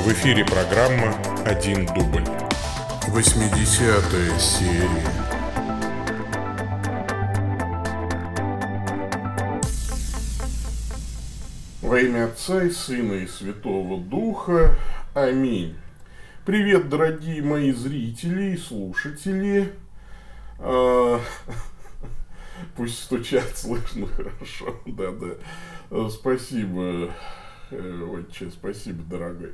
В эфире программа «Один дубль». 80 серия. Во имя Отца и Сына и Святого Духа. Аминь. Привет, дорогие мои зрители и слушатели. А, Пусть стучат, слышно хорошо. Да-да. Спасибо, отче, спасибо, дорогой.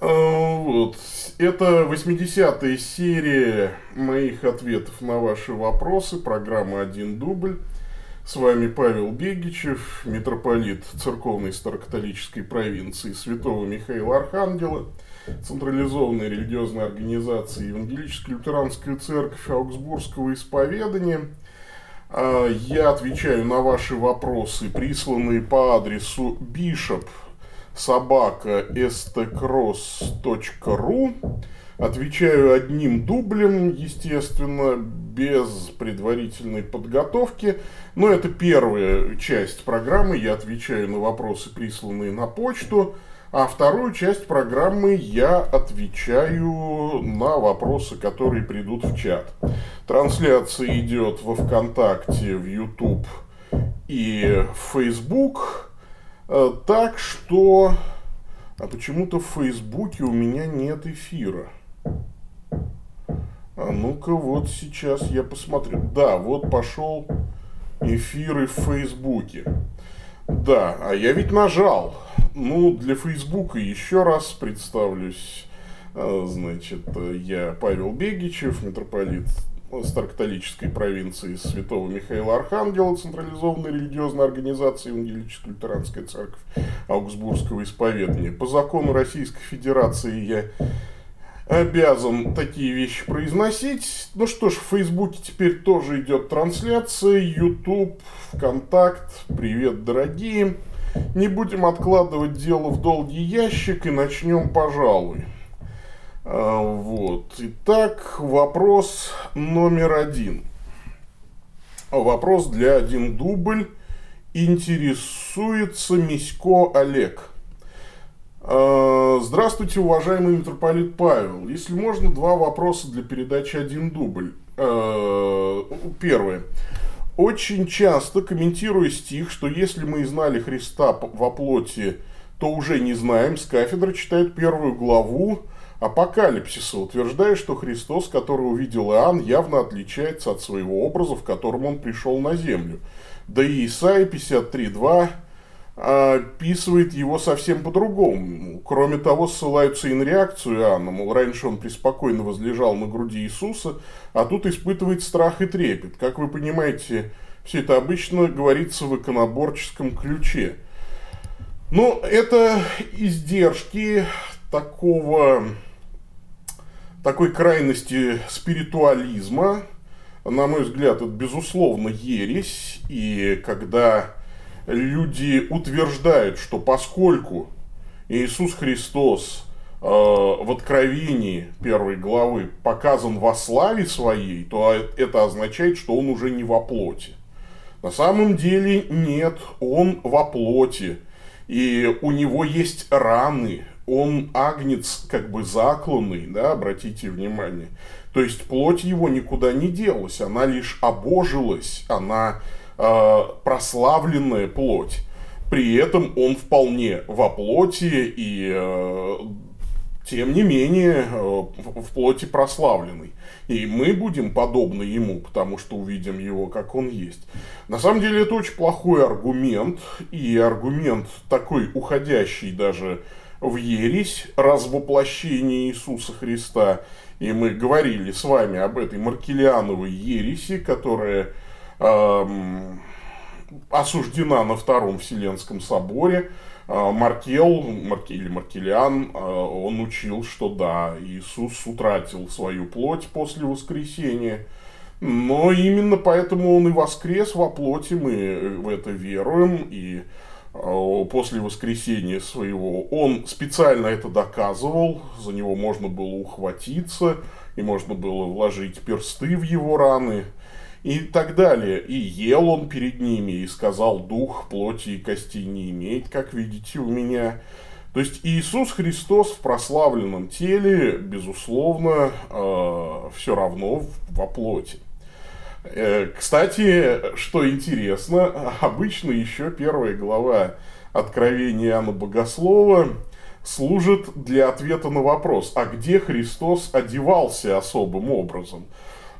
А, Вот. Это 80-я серия моих ответов на ваши вопросы. Программа «Один дубль». С вами Павел Бегичев, митрополит церковной старокатолической провинции Святого Михаила Архангела, централизованной религиозной организации Евангелическая лютеранская церковь Аугсбургского исповедания. А, Я отвечаю на ваши вопросы, присланные по адресу bishop собака stcross.ru. Отвечаю одним дублем, естественно, без предварительной подготовки. Но это первая часть программы. Я отвечаю на вопросы, присланные на почту. А вторую часть программы я отвечаю на вопросы, которые придут в чат. Трансляция идет во ВКонтакте, в YouTube и в Facebook. Э, Так что... А почему-то в Фейсбуке у меня нет эфира. А ну-ка, вот сейчас я посмотрю. Да, вот пошел эфиры в Фейсбуке. Да, а я ведь нажал. Ну, для Фейсбука еще раз представлюсь. А, Значит, я Павел Бегичев, митрополит Старокатолической провинции Святого Михаила Архангела, централизованной религиозной организации Евангелическая лютеранская церковь Аугсбургского исповедания. По закону Российской Федерации я обязан такие вещи произносить. Ну что ж, в Фейсбуке теперь тоже идет трансляция, YouTube, ВКонтакт. Привет, дорогие. Не будем откладывать дело в долгий ящик и начнем, пожалуй. А, Вот. Итак, вопрос номер один. Вопрос для один дубль. Интересуется Мисько Олег. А, Здравствуйте, уважаемый митрополит Павел. Если можно, два вопроса для передачи «Один дубль». А, Первое. Очень часто, комментируя стих, что если мы и знали Христа во плоти, то уже не знаем, с кафедры читают первую главу Апокалипсиса, утверждая, что Христос, которого увидел Иоанн, явно отличается от своего образа, в котором он пришел на землю. Да и Исайя 53.2 описывает его совсем по-другому. Кроме того, ссылаются и на реакцию Иоанна, мол, раньше он преспокойно возлежал на груди Иисуса, а тут испытывает страх и трепет. Как вы понимаете, все это обычно говорится в иконоборческом ключе. Но это издержки такого, такой крайности спиритуализма. На мой взгляд, это безусловно ересь. И когда люди утверждают, что поскольку Иисус Христос э, в Откровении первой главы показан во славе своей, то это означает, что он уже не во плоти. На самом деле нет, он во плоти. И у него есть раны, он агнец как бы закланный, да, обратите внимание. То есть плоть его никуда не делась, она лишь обожилась, она э, прославленная плоть. При этом он вполне во плоти и э, тем не менее э, в плоти прославленный. И мы будем подобны ему, потому что увидим его, как он есть. На самом деле это очень плохой аргумент, и аргумент такой уходящий даже в ересь, развоплощение Иисуса Христа. И мы говорили с вами об этой Маркелиановой ереси, которая осуждена на Втором Вселенском соборе. А, Маркел, Марке- или Маркелиан, а, он учил, что да, Иисус утратил свою плоть после воскресения. Но именно поэтому он и воскрес во плоти, мы в это веруем, и а, после воскресения своего он специально это доказывал, за него можно было ухватиться, и можно было вложить персты в его раны, и так далее. И ел он перед ними, и сказал, дух плоти и костей не имеет, как видите у меня. То есть Иисус Христос в прославленном теле, безусловно, э, все равно во плоти. Э, кстати, что интересно, обычно еще первая глава Откровения Иоанна Богослова служит для ответа на вопрос, а где Христос одевался особым образом?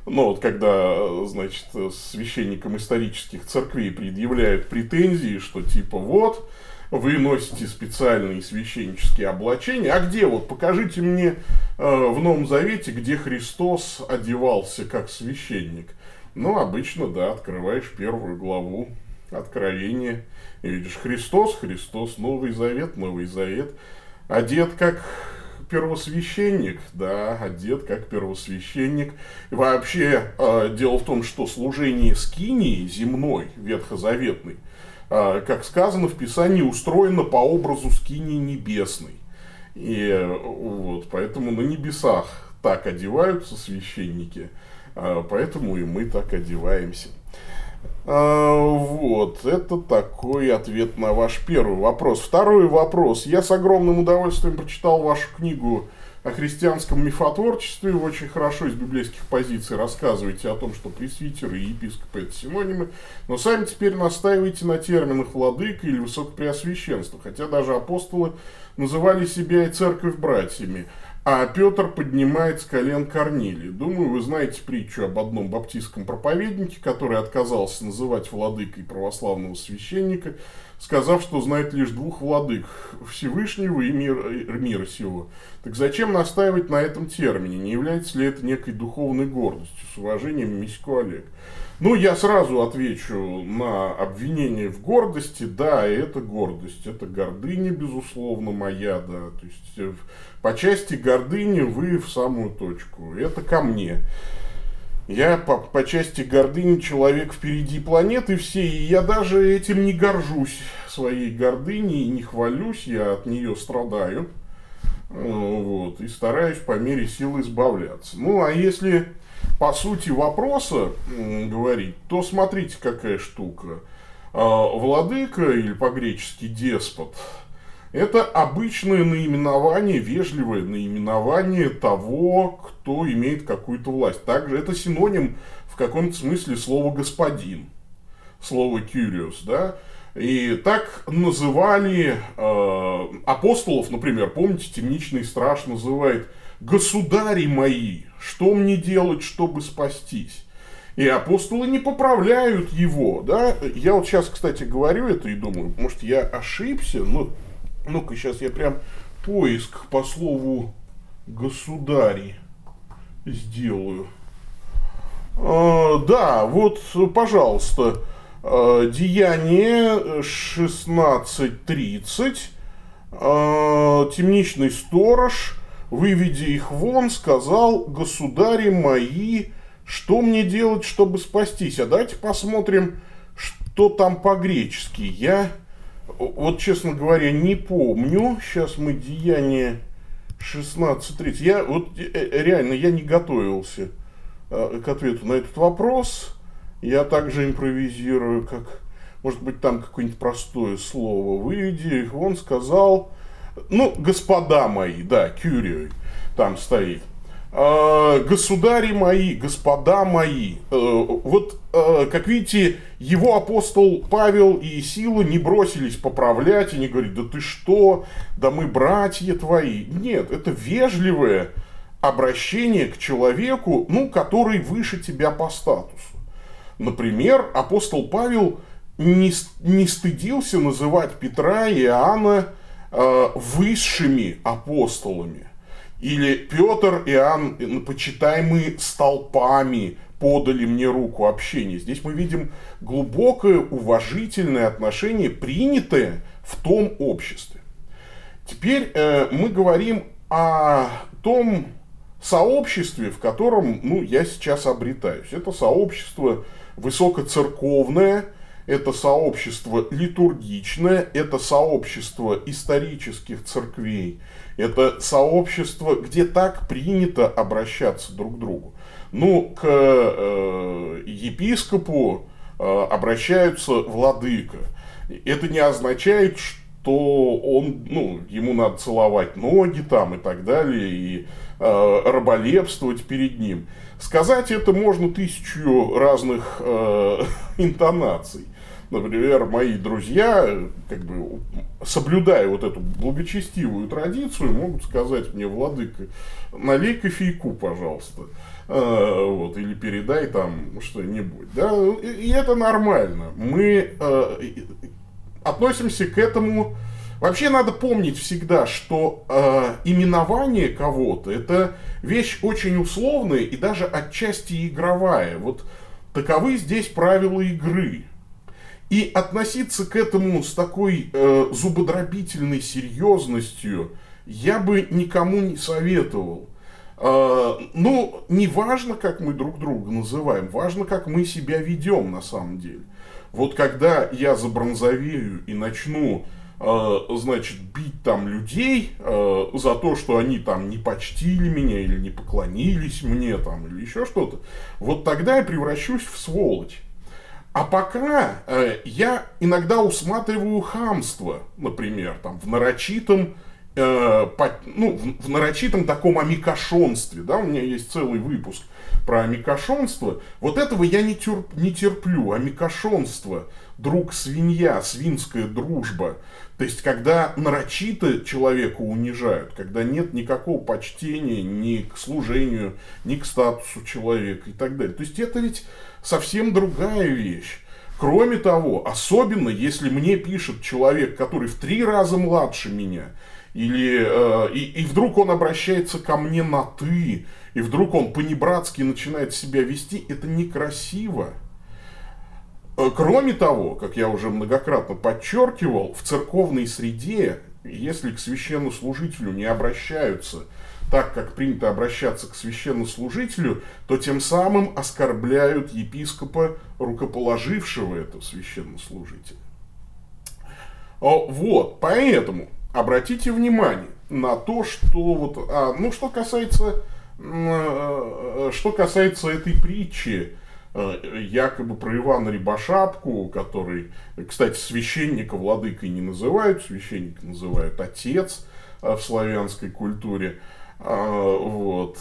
Ну, вот когда, значит, священникам исторических церквей предъявляют претензии, что типа вот, вы носите специальные священнические облачения, а где вот, покажите мне э, в Новом Завете, где Христос одевался как священник. Ну, обычно, да, открываешь первую главу Откровения, и видишь Христос, Христос, Новый Завет, Новый Завет, одет как первосвященник, да, одет как первосвященник. И вообще, э, дело в том, что служение скинии земной, ветхозаветной, э, как сказано в Писании, устроено по образу скинии небесной. И вот, поэтому на небесах так одеваются священники, э, поэтому и мы так одеваемся. А, вот, это такой ответ на ваш первый вопрос. Второй вопрос. Я с огромным удовольствием прочитал вашу книгу о христианском мифотворчестве. Вы очень хорошо из библейских позиций рассказываете о том, что пресвитеры и епископы это синонимы, но сами теперь настаиваете на терминах владыка или высокопреосвященство, хотя даже апостолы называли себя и церковь братьями. А Петр поднимает с колен Корнилии. Думаю, вы знаете притчу об одном баптистском проповеднике, который отказался называть владыкой православного священника, сказав, что знает лишь двух владык – Всевышнего и мир, мира сего. Так зачем настаивать на этом термине? Не является ли это некой духовной гордостью? С уважением, Мисько Олег. Ну, я сразу отвечу на обвинение в гордости. Да, это гордость. Это гордыня, безусловно, моя, да. То есть, э, по части гордыни вы в самую точку. Это ко мне. Я по, по части гордыни человек впереди планеты всей, и я даже этим не горжусь, своей гордыней, не хвалюсь, я от нее страдаю. Ну, вот, и стараюсь по мере сил избавляться. Ну, а если по сути вопроса говорить, то смотрите, какая штука. А, владыка, или по-гречески деспот, это обычное наименование, вежливое наименование того, кто имеет какую-то власть. Также это синоним в каком-то смысле слова «господин», слово «curious», да, и так называли э, апостолов, например, помните, темничный страж называет «государи мои, что мне делать, чтобы спастись?» И апостолы не поправляют его, да. Я вот сейчас, кстати, говорю это и думаю, может, я ошибся, но ну-ка, сейчас я прям поиск по слову государи сделаю. А, да, вот, пожалуйста, Деяние 16.30. А, темничный сторож, выведя их вон, сказал, государи мои, что мне делать, чтобы спастись? А давайте посмотрим, что там по-гречески. Я вот, честно говоря, не помню. Сейчас мы деяние 16.30. Я вот э, э, реально, я не готовился э, к ответу на этот вопрос. Я также импровизирую, как, может быть, там какое-нибудь простое слово. Выведи он сказал, ну, господа мои, да, Кюриой там стоит. А, государи мои, господа мои. Э, вот, э, как видите, его апостол Павел и Сила не бросились поправлять и не говорить, да ты что, да мы братья твои. Нет, это вежливое обращение к человеку, ну, который выше тебя по статусу. Например, апостол Павел не, не стыдился называть Петра и Иоанна э, высшими апостолами. Или Петр Иоанн, почитаемые столпами, подали мне руку общения. Здесь мы видим глубокое уважительное отношение, принятое в том обществе. Теперь э, мы говорим о том сообществе, в котором ну, я сейчас обретаюсь. Это сообщество высокоцерковное, это сообщество литургичное, это сообщество исторических церквей, это сообщество, где так принято обращаться друг к другу. Ну, к э, епископу э, обращаются владыка. Это не означает, то он, ну, ему надо целовать ноги там и так далее, и э, раболепствовать перед ним. Сказать это можно тысячу разных э, интонаций. Например, мои друзья, как бы соблюдая вот эту благочестивую традицию, могут сказать мне, владыка, налей кофейку, пожалуйста. Э, вот, или передай там что-нибудь. Да? И это нормально. Мы э, относимся к этому Вообще надо помнить всегда, что э, именование кого-то это вещь очень условная и даже отчасти игровая. Вот таковы здесь правила игры. И относиться к этому с такой э, зубодробительной серьезностью я бы никому не советовал. Э, ну, не важно, как мы друг друга называем, важно, как мы себя ведем на самом деле. Вот когда я забронзовею и начну значит, бить там людей э, за то, что они там не почтили меня или не поклонились мне там или еще что-то, вот тогда я превращусь в сволочь. А пока э, я иногда усматриваю хамство, например, там в нарочитом, э, по, ну, в, в нарочитом таком амикошонстве, да, у меня есть целый выпуск про амикошонство. Вот этого я не, терп, не терплю. Амикошонство, друг свинья, свинская дружба. То есть, когда нарочито человека унижают, когда нет никакого почтения ни к служению, ни к статусу человека и так далее. То есть, это ведь совсем другая вещь. Кроме того, особенно если мне пишет человек, который в три раза младше меня, или, э, и, и вдруг он обращается ко мне на «ты», и вдруг он по-небратски начинает себя вести, это некрасиво. Э, кроме того, как я уже многократно подчеркивал, в церковной среде, если к священнослужителю не обращаются так, как принято обращаться к священнослужителю, то тем самым оскорбляют епископа, рукоположившего этого священнослужителя. Вот, поэтому обратите внимание на то, что вот, а, ну, что касается, э, э, что касается этой притчи, Э, якобы про Ивана Рябошапку, который, кстати, священника владыкой не называют, священника называют отец в славянской культуре, а, вот,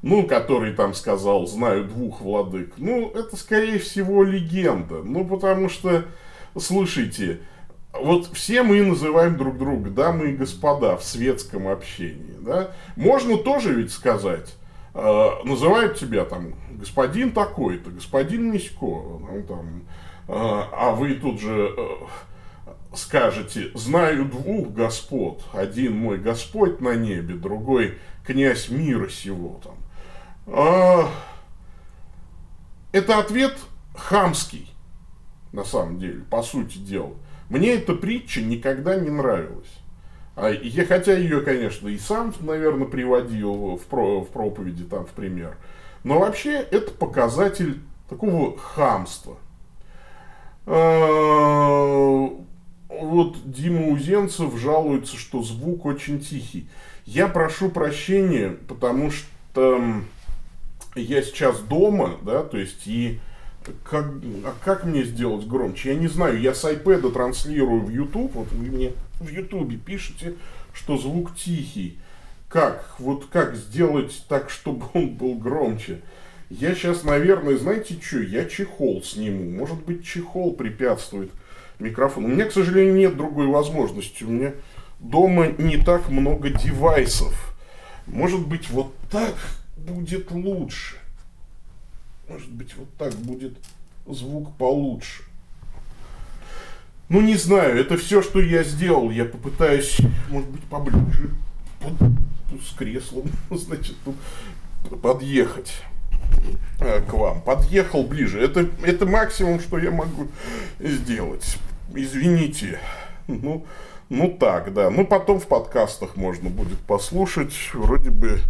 ну, который там сказал, знаю двух владык, ну, это, скорее всего, легенда, ну, потому что, слушайте, вот все мы называем друг друга дамы и господа в светском общении, да, можно тоже ведь сказать, э, называют тебя там господин такой-то, господин Мисько, ну, там, э, а вы тут же э, скажете, знаю двух господ, один мой Господь на небе, другой князь мира сего там. А, это ответ хамский, на самом деле, по сути дела. Мне эта притча никогда не нравилась. А я, хотя ее, конечно, и сам, наверное, приводил в, про, в проповеди, там, в пример. Но вообще это показатель такого хамства. А, вот Дима Узенцев жалуется, что звук очень тихий. Я прошу прощения, потому что я сейчас дома, да, то есть и как, а как мне сделать громче? Я не знаю, я с iPad транслирую в YouTube, вот вы мне в YouTube пишете, что звук тихий. Как? Вот как сделать так, чтобы он был громче? Я сейчас, наверное, знаете что, я чехол сниму. Может быть, чехол препятствует микрофону. У меня, к сожалению, нет другой возможности. У меня дома не так много девайсов. Может быть, вот так будет лучше. Может быть, вот так будет звук получше. Ну, не знаю, это все, что я сделал. Я попытаюсь, может быть, поближе с креслом, значит, подъехать э, к вам. Подъехал ближе. Это, это максимум, что я могу сделать. Извините. Ну, ну так, да. Ну, потом в подкастах можно будет послушать. Вроде бы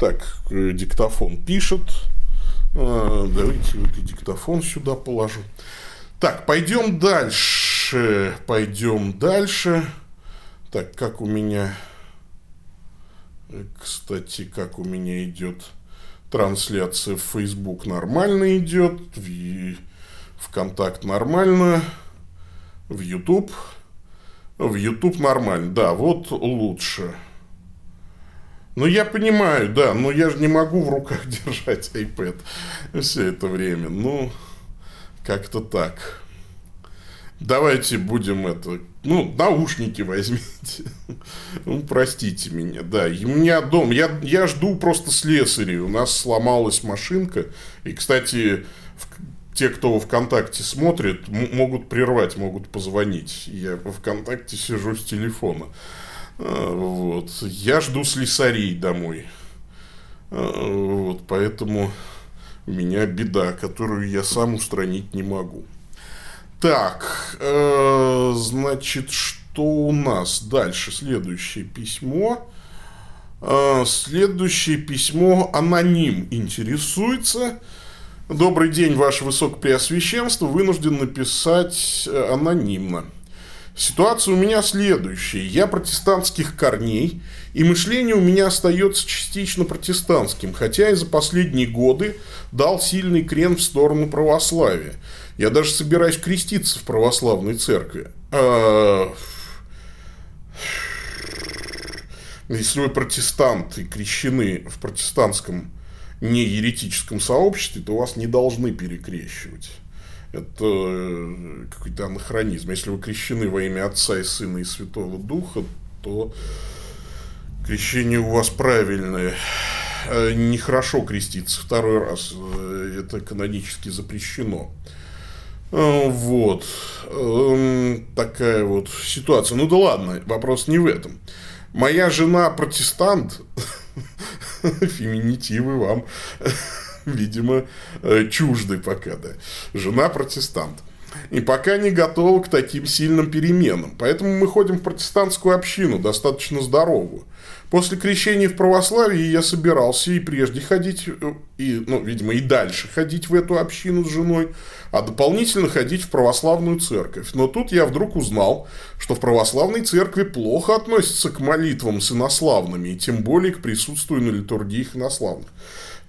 так, э, диктофон пишет. А, давайте вот и диктофон сюда положу. Так, пойдем дальше. Пойдем дальше. Так, как у меня... Кстати, как у меня идет трансляция в Facebook нормально идет, в ВКонтакт нормально, в YouTube В YouTube нормально, да, вот лучше. Ну, я понимаю, да, но я же не могу в руках держать iPad все это время. Ну, как-то так. Давайте будем это... Ну, наушники возьмите. Ну, простите меня, да. У меня дом... Я, я жду просто слесарей. У нас сломалась машинка. И, кстати, в, те, кто ВКонтакте смотрит, могут прервать, могут позвонить. Я во ВКонтакте сижу с телефона. А, вот. Я жду слесарей домой. А, вот, поэтому у меня беда, которую я сам устранить не могу. Так, э, значит, что у нас дальше? Следующее письмо. Э, следующее письмо аноним интересуется. Добрый день, Ваше Высокопреосвященство. Вынужден написать э, анонимно. Ситуация у меня следующая. Я протестантских корней, и мышление у меня остается частично протестантским, хотя и за последние годы дал сильный крен в сторону православия. Я даже собираюсь креститься в православной церкви. А... Если вы протестант и крещены в протестантском не еретическом сообществе, то вас не должны перекрещивать это э, какой-то анахронизм. Если вы крещены во имя Отца и Сына и Святого Духа, то крещение у вас правильное. Э, нехорошо креститься второй раз. Э, это канонически запрещено. Вот. Эм, такая вот ситуация. Ну да ладно, вопрос не в этом. Моя жена протестант, феминитивы вам видимо, э, чужды пока, да. Жена протестант. И пока не готова к таким сильным переменам. Поэтому мы ходим в протестантскую общину, достаточно здоровую. После крещения в православии я собирался и прежде ходить, э, и, ну, видимо, и дальше ходить в эту общину с женой, а дополнительно ходить в православную церковь. Но тут я вдруг узнал, что в православной церкви плохо относятся к молитвам с инославными, и тем более к присутствию на литургиях инославных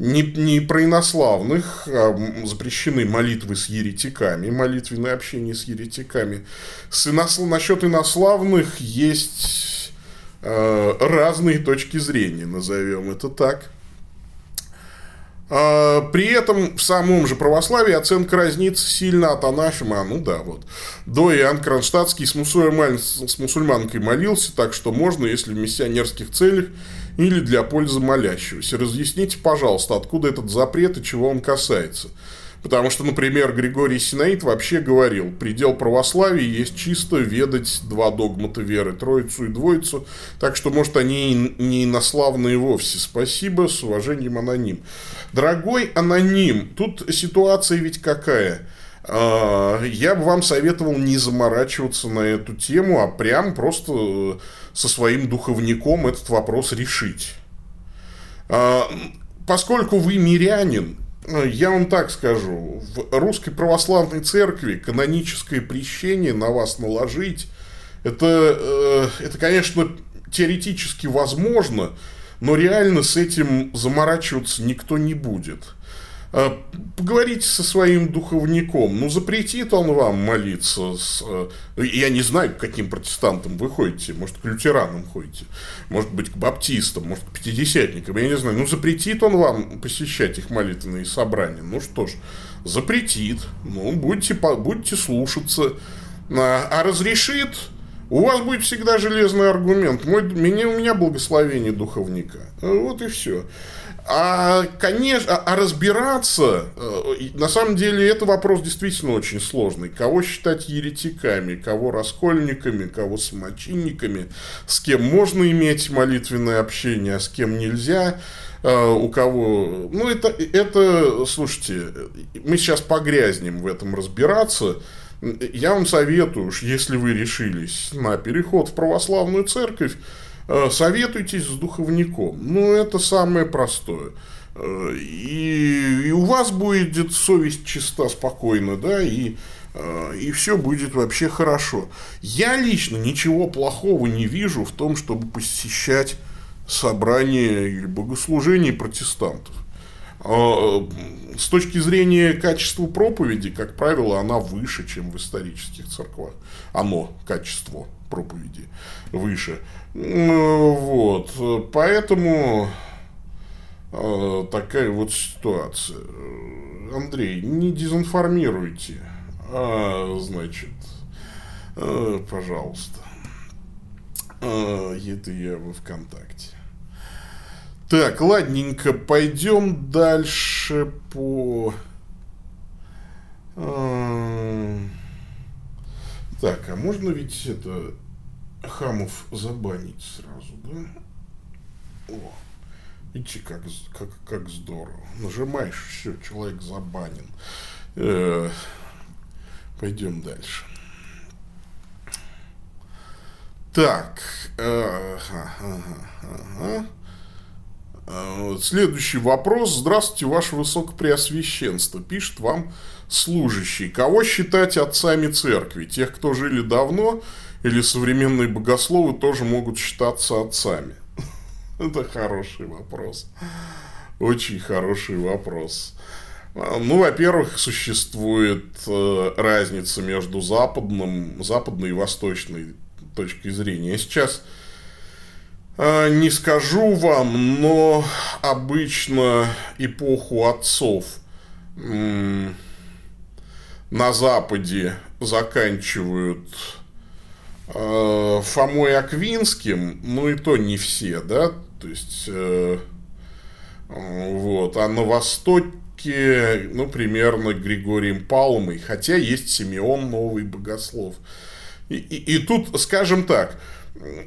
не, не про инославных, а запрещены молитвы с еретиками, молитвенное общение с еретиками. С инослав... Насчет инославных есть э, разные точки зрения, назовем это так. А, при этом в самом же православии оценка разнится сильно от анафема. Ну да, вот. До Иоанн Кронштадтский с, мусульман, с мусульманкой молился, так что можно, если в миссионерских целях или для пользы молящегося. Разъясните, пожалуйста, откуда этот запрет и чего он касается. Потому что, например, Григорий Синаид вообще говорил, предел православия есть чисто ведать два догмата веры, троицу и двоицу, так что, может, они не инославные вовсе. Спасибо, с уважением, аноним. Дорогой аноним, тут ситуация ведь какая? А, я бы вам советовал не заморачиваться на эту тему, а прям просто со своим духовником этот вопрос решить. А, поскольку вы мирянин, я вам так скажу, в русской православной церкви каноническое прещение на вас наложить, это, э, это конечно, теоретически возможно, но реально с этим заморачиваться никто не будет. А, поговорите со своим духовником. Ну, запретит он вам молиться. С... Э, я не знаю, к каким протестантам вы ходите. Может, к лютеранам ходите. Может быть, к баптистам. Может, к пятидесятникам. Я не знаю. Ну, запретит он вам посещать их молитвенные собрания. Ну, что ж, запретит. Ну, будете, будете слушаться. А, а разрешит... У вас будет всегда железный аргумент. Мой, меня, у меня благословение духовника. Вот и все. А, конечно, а, а разбираться, э, на самом деле, это вопрос действительно очень сложный. Кого считать еретиками, кого раскольниками, кого самочинниками, с кем можно иметь молитвенное общение, а с кем нельзя, э, у кого... Ну, это, это, слушайте, мы сейчас погрязнем в этом разбираться. Я вам советую, если вы решились на переход в православную церковь, советуйтесь с духовником. Ну, это самое простое. Э, и, и у вас будет совесть чиста, спокойно, да, и, э, и все будет вообще хорошо. Я лично ничего плохого не вижу в том, чтобы посещать собрания или богослужения протестантов. С точки зрения качества проповеди, как правило, она выше, чем в исторических церквах. Оно, качество проповеди, выше. Вот. Поэтому а, такая вот ситуация. Андрей, не дезинформируйте. А, значит, а, пожалуйста. А, это я во ВКонтакте. Так, ладненько, пойдем дальше по... Так, а можно ведь это хамов забанить сразу, да? О, видите, как, как, как здорово. Нажимаешь, все, человек забанен. Э, пойдем дальше. Так. Э, ага, ага, ага. Э, следующий вопрос. Здравствуйте, Ваше Высокопреосвященство. Пишет вам служащий. Кого считать отцами церкви? Тех, кто жили давно, или современные богословы тоже могут считаться отцами? Это хороший вопрос. Очень хороший вопрос. Э, ну, во-первых, существует э, разница между западным, западной и восточной точкой зрения. Я сейчас а, не скажу вам, но обычно эпоху отцов на Западе заканчивают а, Фомой Аквинским, ну и то не все, да, то есть э, вот, а на Востоке, ну, примерно Григорием Палмой, хотя есть Симеон, новый богослов. И, и, и тут, скажем так,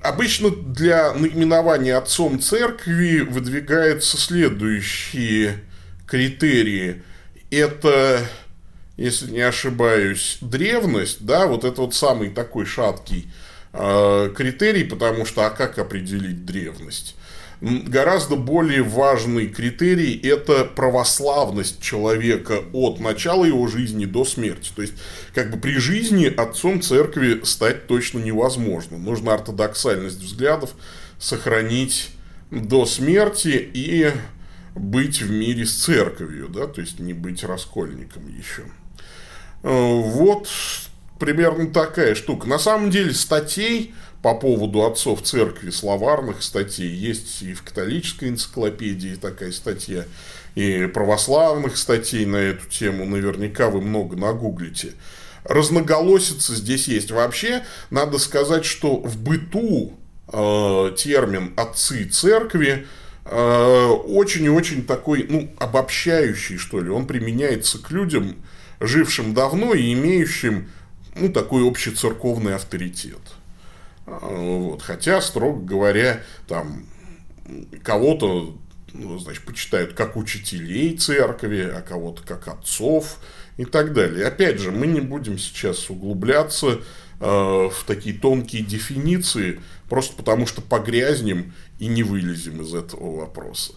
Обычно для наименования отцом церкви выдвигаются следующие критерии. Это, если не ошибаюсь, древность, да, вот это вот самый такой шаткий э, критерий, потому что, а как определить древность? гораздо более важный критерий – это православность человека от начала его жизни до смерти. То есть, как бы при жизни отцом церкви стать точно невозможно. Нужно ортодоксальность взглядов сохранить до смерти и быть в мире с церковью, да, то есть не быть раскольником еще. Вот примерно такая штука. На самом деле статей по поводу отцов церкви словарных статей. Есть и в католической энциклопедии такая статья, и православных статей на эту тему наверняка вы много нагуглите. Разноголосица здесь есть. Вообще, надо сказать, что в быту э, термин «отцы церкви» э, очень и очень такой, ну, обобщающий, что ли. Он применяется к людям, жившим давно и имеющим, ну, такой общецерковный авторитет. Вот. Хотя, строго говоря, там кого-то ну, значит, почитают как учителей церкви, а кого-то как отцов и так далее. Опять же, мы не будем сейчас углубляться э, в такие тонкие дефиниции, просто потому что погрязнем и не вылезем из этого вопроса.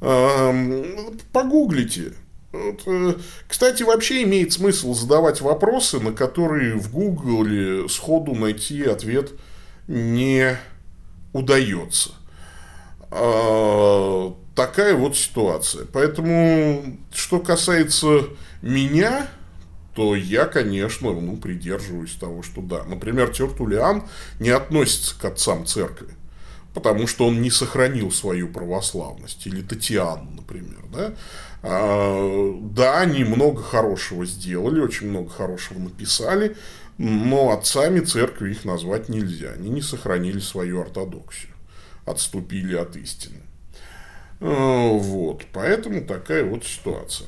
Э, погуглите. Э, кстати, вообще имеет смысл задавать вопросы, на которые в Гугле сходу найти ответ – не удается. А, такая вот ситуация. Поэтому, что касается меня, то я, конечно, ну, придерживаюсь того, что да. Например, Тертулиан не относится к отцам церкви, потому что он не сохранил свою православность. Или Татьяна, например. Да? А, да, они много хорошего сделали, очень много хорошего написали, но отцами церкви их назвать нельзя. Они не сохранили свою ортодоксию. Отступили от истины. А, вот. Поэтому такая вот ситуация.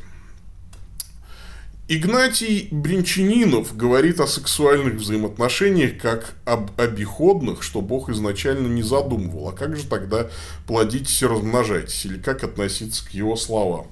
Игнатий Бринчанинов говорит о сексуальных взаимоотношениях как об обиходных, что Бог изначально не задумывал. А как же тогда плодитесь и размножайтесь? Или как относиться к его словам?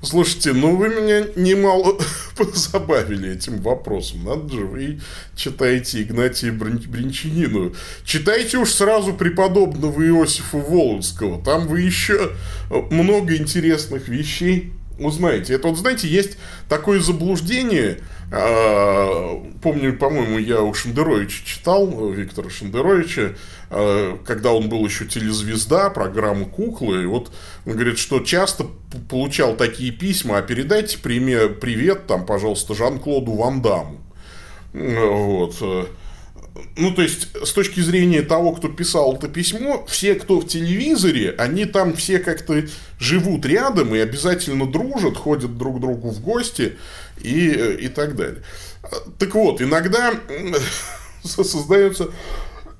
Слушайте, ну вы меня немало позабавили этим вопросом. Надо же, вы читаете Игнатия Бринчанину. Читайте уж сразу преподобного Иосифа Володского. Там вы еще много интересных вещей узнаете. Это вот, знаете, есть такое заблуждение, А, помню, по-моему, я у Шендеровича читал, Виктора Шендеровича, а, когда он был еще телезвезда, программы «Куклы», и вот он говорит, что часто получал такие письма, а передайте привет, там, пожалуйста, Жан-Клоду Ван Даму. Вот. Ну, то есть, с точки зрения того, кто писал это письмо, все, кто в телевизоре, они там все как-то живут рядом и обязательно дружат, ходят друг к другу в гости и, и так далее. Так вот, иногда создается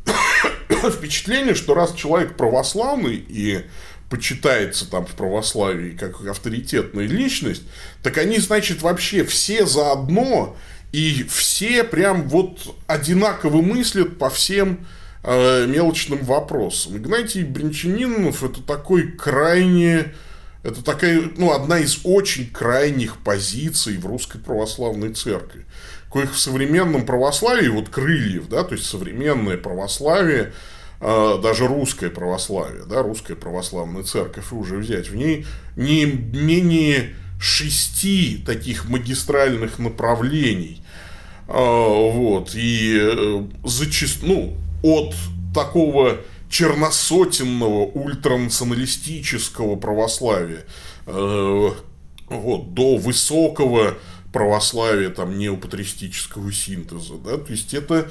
впечатление, что раз человек православный и почитается там в православии как авторитетная личность, так они, значит, вообще все заодно и все прям вот одинаково мыслят по всем э, мелочным вопросам. Игнатий Бринчанинов это такой крайне... Это такая, ну, одна из очень крайних позиций в русской православной церкви. Коих в современном православии, вот крыльев, да, то есть современное православие, э, даже русское православие, да, русская православная церковь, уже взять, в ней не менее шести таких магистральных направлений. А, вот, и э, зачаст... ну, от такого черносотенного ультранационалистического православия э, вот, до высокого православия, там, неопатристического синтеза, да, то есть это,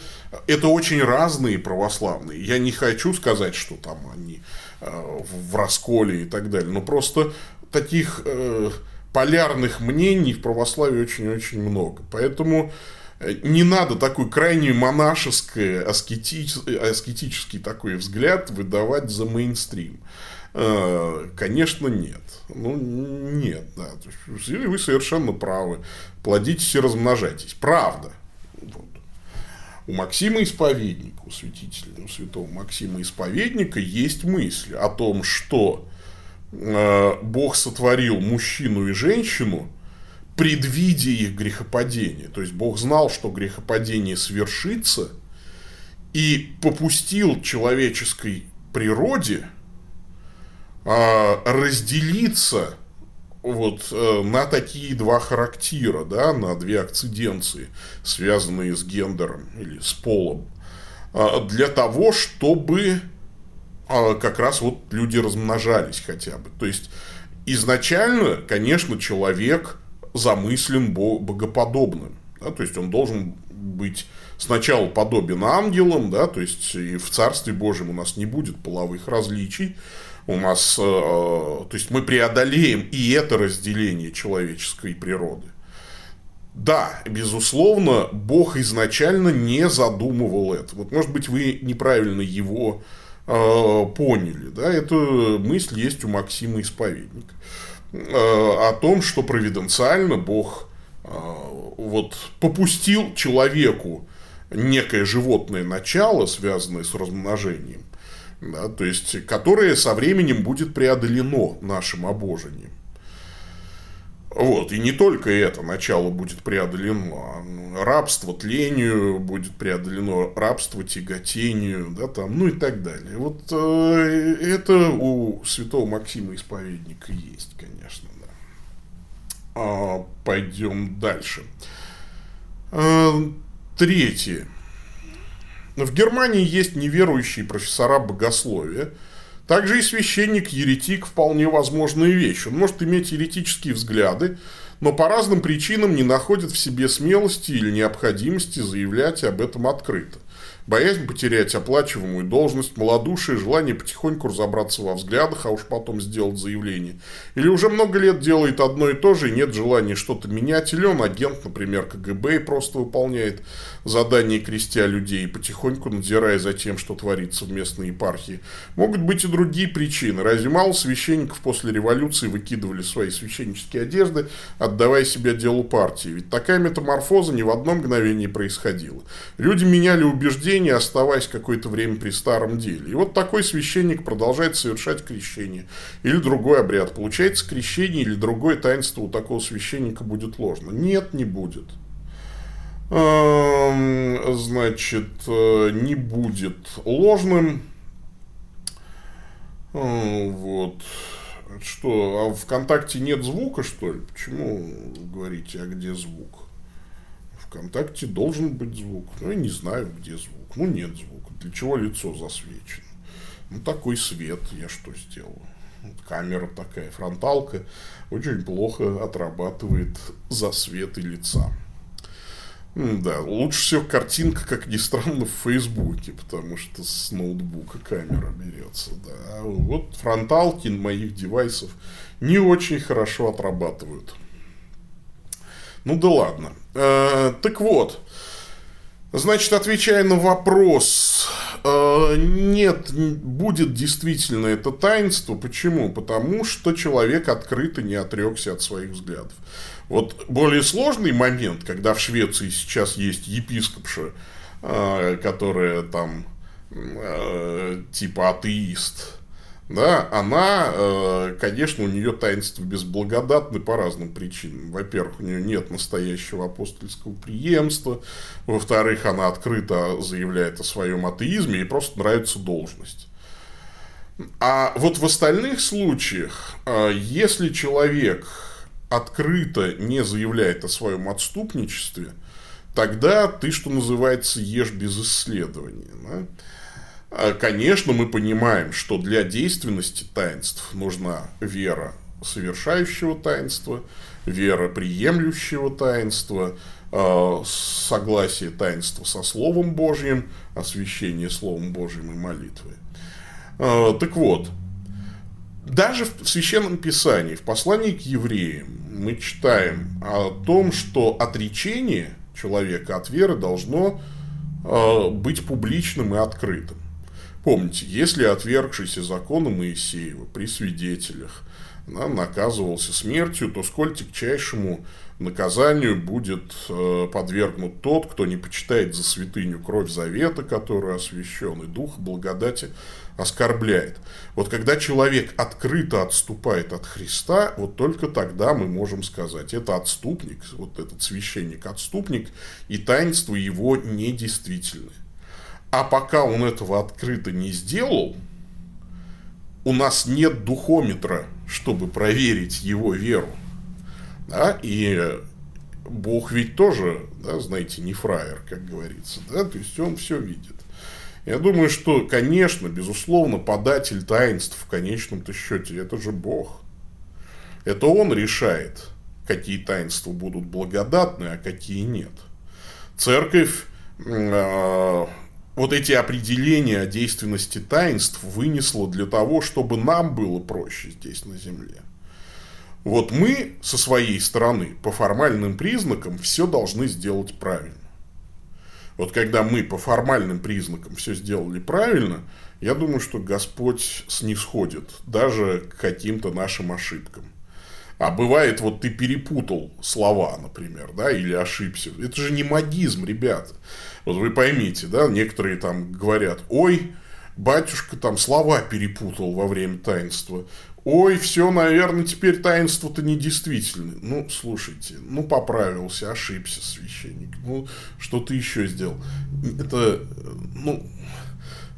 это очень разные православные. Я не хочу сказать, что там они э, в расколе и так далее, но просто таких э, полярных мнений в православии очень-очень много. Поэтому э, не надо такой крайне монашеский, аскетич, аскетический такой взгляд выдавать за мейнстрим. Э, конечно, нет. Ну, нет, да. Или вы совершенно правы. Плодитесь и размножайтесь. Правда. Вот. У Максима Исповедника, у святителя, у святого Максима Исповедника есть мысль о том, что Э, Бог сотворил мужчину и женщину, предвидя их грехопадение. То есть Бог знал, что грехопадение свершится, и попустил человеческой природе э, разделиться вот э, на такие два характера, да, на две акциденции, связанные с гендером или с полом, для того, чтобы а как раз вот люди размножались хотя бы. То есть, изначально, конечно, человек замыслен богоподобным. Да, то есть, он должен быть сначала подобен ангелам, да, то есть, и в Царстве Божьем у нас не будет половых различий, у нас, э, то есть, мы преодолеем и это разделение человеческой природы. Да, безусловно, Бог изначально не задумывал это. Вот, может быть, вы неправильно его Э, поняли. Да, эта мысль есть у Максима Исповедника. Э, о том, что провиденциально Бог э, вот, попустил человеку некое животное начало, связанное с размножением, да, то есть, которое со временем будет преодолено нашим обожением. Вот, и не только это начало будет преодолено, а рабство тлению будет преодолено, рабство тяготению, да, там, ну и так далее. Вот э, это у святого Максима Исповедника есть, конечно, да. А, пойдем дальше. А, третье. В Германии есть неверующие профессора богословия – также и священник-еретик вполне возможная вещь. Он может иметь еретические взгляды, но по разным причинам не находит в себе смелости или необходимости заявлять об этом открыто боязнь потерять оплачиваемую должность, малодушие, желание потихоньку разобраться во взглядах, а уж потом сделать заявление. Или уже много лет делает одно и то же, и нет желания что-то менять, или он агент, например, КГБ, и просто выполняет задания крестя людей, потихоньку надзирая за тем, что творится в местной епархии. Могут быть и другие причины. Разве мало священников после революции выкидывали свои священнические одежды, отдавая себя делу партии? Ведь такая метаморфоза не в одно мгновение происходила. Люди меняли убеждения, крещение, оставаясь какое-то время при старом деле. И вот такой священник продолжает совершать крещение или другой обряд. Получается, крещение или другое таинство у такого священника будет ложно. Нет, не будет. Эм, значит, э, не будет ложным. Э, вот. Что, а ВКонтакте нет звука, что ли? Почему говорите, а где звук? ВКонтакте должен быть звук. Ну, я не знаю, где звук. Ну, нет звука. Для чего лицо засвечено? Ну, такой свет, я что сделал? Камера такая, фронталка, очень плохо отрабатывает засветы лица. Да, лучше всего картинка, как ни странно, в Фейсбуке, потому что с ноутбука камера берется. Да. Вот фронталки моих девайсов не очень хорошо отрабатывают. Ну да ладно. Э, так вот, значит, отвечая на вопрос, э, нет, будет действительно это таинство. Почему? Потому что человек открыто не отрекся от своих взглядов. Вот более сложный момент, когда в Швеции сейчас есть епископша, э, которая там э, типа атеист, да, она, э, конечно, у нее таинство безблагодатны по разным причинам. Во-первых, у нее нет настоящего апостольского преемства. Во-вторых, она открыто заявляет о своем атеизме и просто нравится должность. А вот в остальных случаях, если человек открыто не заявляет о своем отступничестве, тогда ты, что называется, ешь без исследования. Да? А, конечно, мы понимаем, что для действенности таинств нужна вера совершающего таинства, вера приемлющего таинства, а, согласие таинства со Словом Божьим, освящение Словом Божьим и молитвой. А, так вот, даже в Священном Писании, в послании к евреям, мы читаем о том, что отречение человека от веры должно быть публичным и открытым. Помните, если отвергшийся закона Моисеева при свидетелях да, наказывался смертью, то сколь тягчайшему наказанию будет э, подвергнут тот, кто не почитает за святыню кровь завета, которую освящен, и дух благодати оскорбляет. Вот когда человек открыто отступает от Христа, вот только тогда мы можем сказать, это отступник, вот этот священник отступник, и таинство его недействительны. А пока он этого открыто не сделал, у нас нет духометра, чтобы проверить его веру. Да? И Бог ведь тоже, да, знаете, не фраер, как говорится. Да? То есть он все видит. Я думаю, что, конечно, безусловно, податель таинств в конечном-то счете это же Бог. Это он решает, какие таинства будут благодатны, а какие нет. Церковь э, вот эти определения о действенности таинств вынесла для того, чтобы нам было проще здесь на земле. Вот мы со своей стороны по формальным признакам все должны сделать правильно. Вот когда мы по формальным признакам все сделали правильно, я думаю, что Господь снисходит даже к каким-то нашим ошибкам. А бывает, вот ты перепутал слова, например, да, или ошибся. Это же не магизм, ребята. Вот вы поймите, да, некоторые там говорят, ой, батюшка там слова перепутал во время таинства. Ой, все, наверное, теперь таинство-то недействительно. Ну, слушайте, ну, поправился, ошибся священник. Ну, что ты еще сделал? Это, ну,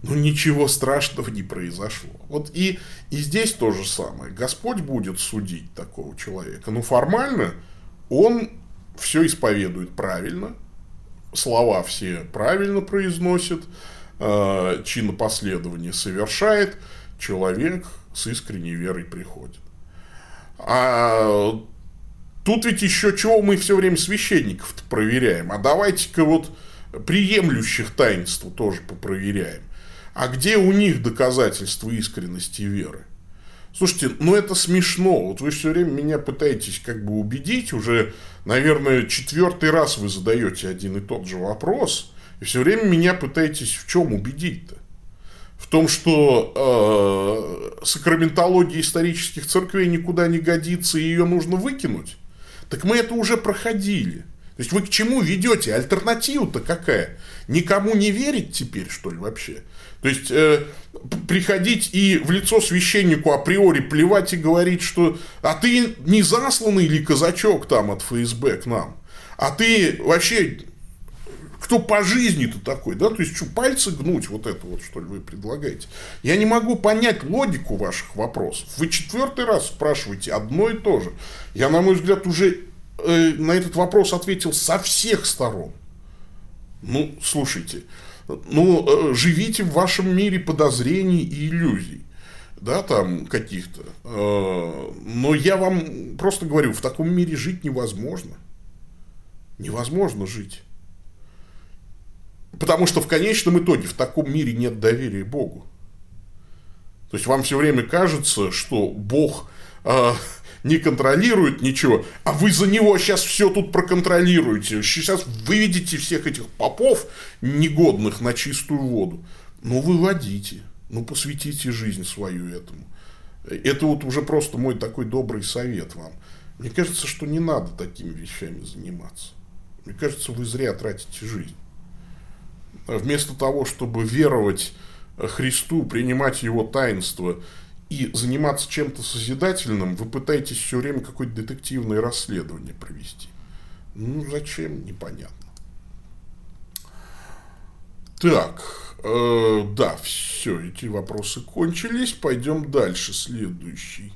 ну, ничего страшного не произошло. Вот и, и здесь то же самое. Господь будет судить такого человека. Но формально он все исповедует правильно, слова все правильно произносит, э, чинопоследование совершает, человек с искренней верой приходит. А тут ведь еще чего мы все время священников проверяем. А давайте-ка вот приемлющих таинства тоже попроверяем. А где у них доказательства искренности веры? Слушайте, ну это смешно. Вот вы все время меня пытаетесь как бы убедить. Уже, наверное, четвертый раз вы задаете один и тот же вопрос. И все время меня пытаетесь в чем убедить-то? в том, что э, сакраментология исторических церквей никуда не годится, и ее нужно выкинуть. Так мы это уже проходили. То есть вы к чему ведете? Альтернатива-то какая? Никому не верить теперь, что ли, вообще? То есть э, приходить и в лицо священнику априори плевать и говорить, что а ты не засланный или казачок там от ФСБ к нам, а ты вообще кто по жизни-то такой, да, то есть что, пальцы гнуть, вот это вот, что ли, вы предлагаете. Я не могу понять логику ваших вопросов. Вы четвертый раз спрашиваете одно и то же. Я, на мой взгляд, уже э, на этот вопрос ответил со всех сторон. Ну, слушайте, ну, э, живите в вашем мире подозрений и иллюзий, да, там каких-то. Э, но я вам просто говорю, в таком мире жить невозможно. Невозможно жить. Потому что в конечном итоге в таком мире нет доверия Богу. То есть вам все время кажется, что Бог э, не контролирует ничего, а вы за него сейчас все тут проконтролируете. Сейчас выведите всех этих попов, негодных на чистую воду. Ну, выводите. Ну, посвятите жизнь свою этому. Это вот уже просто мой такой добрый совет вам. Мне кажется, что не надо такими вещами заниматься. Мне кажется, вы зря тратите жизнь. Вместо того, чтобы веровать Христу, принимать Его таинство и заниматься чем-то созидательным, вы пытаетесь все время какое-то детективное расследование провести. Ну, зачем, непонятно. Так, э, да, все, эти вопросы кончились. Пойдем дальше. Следующий.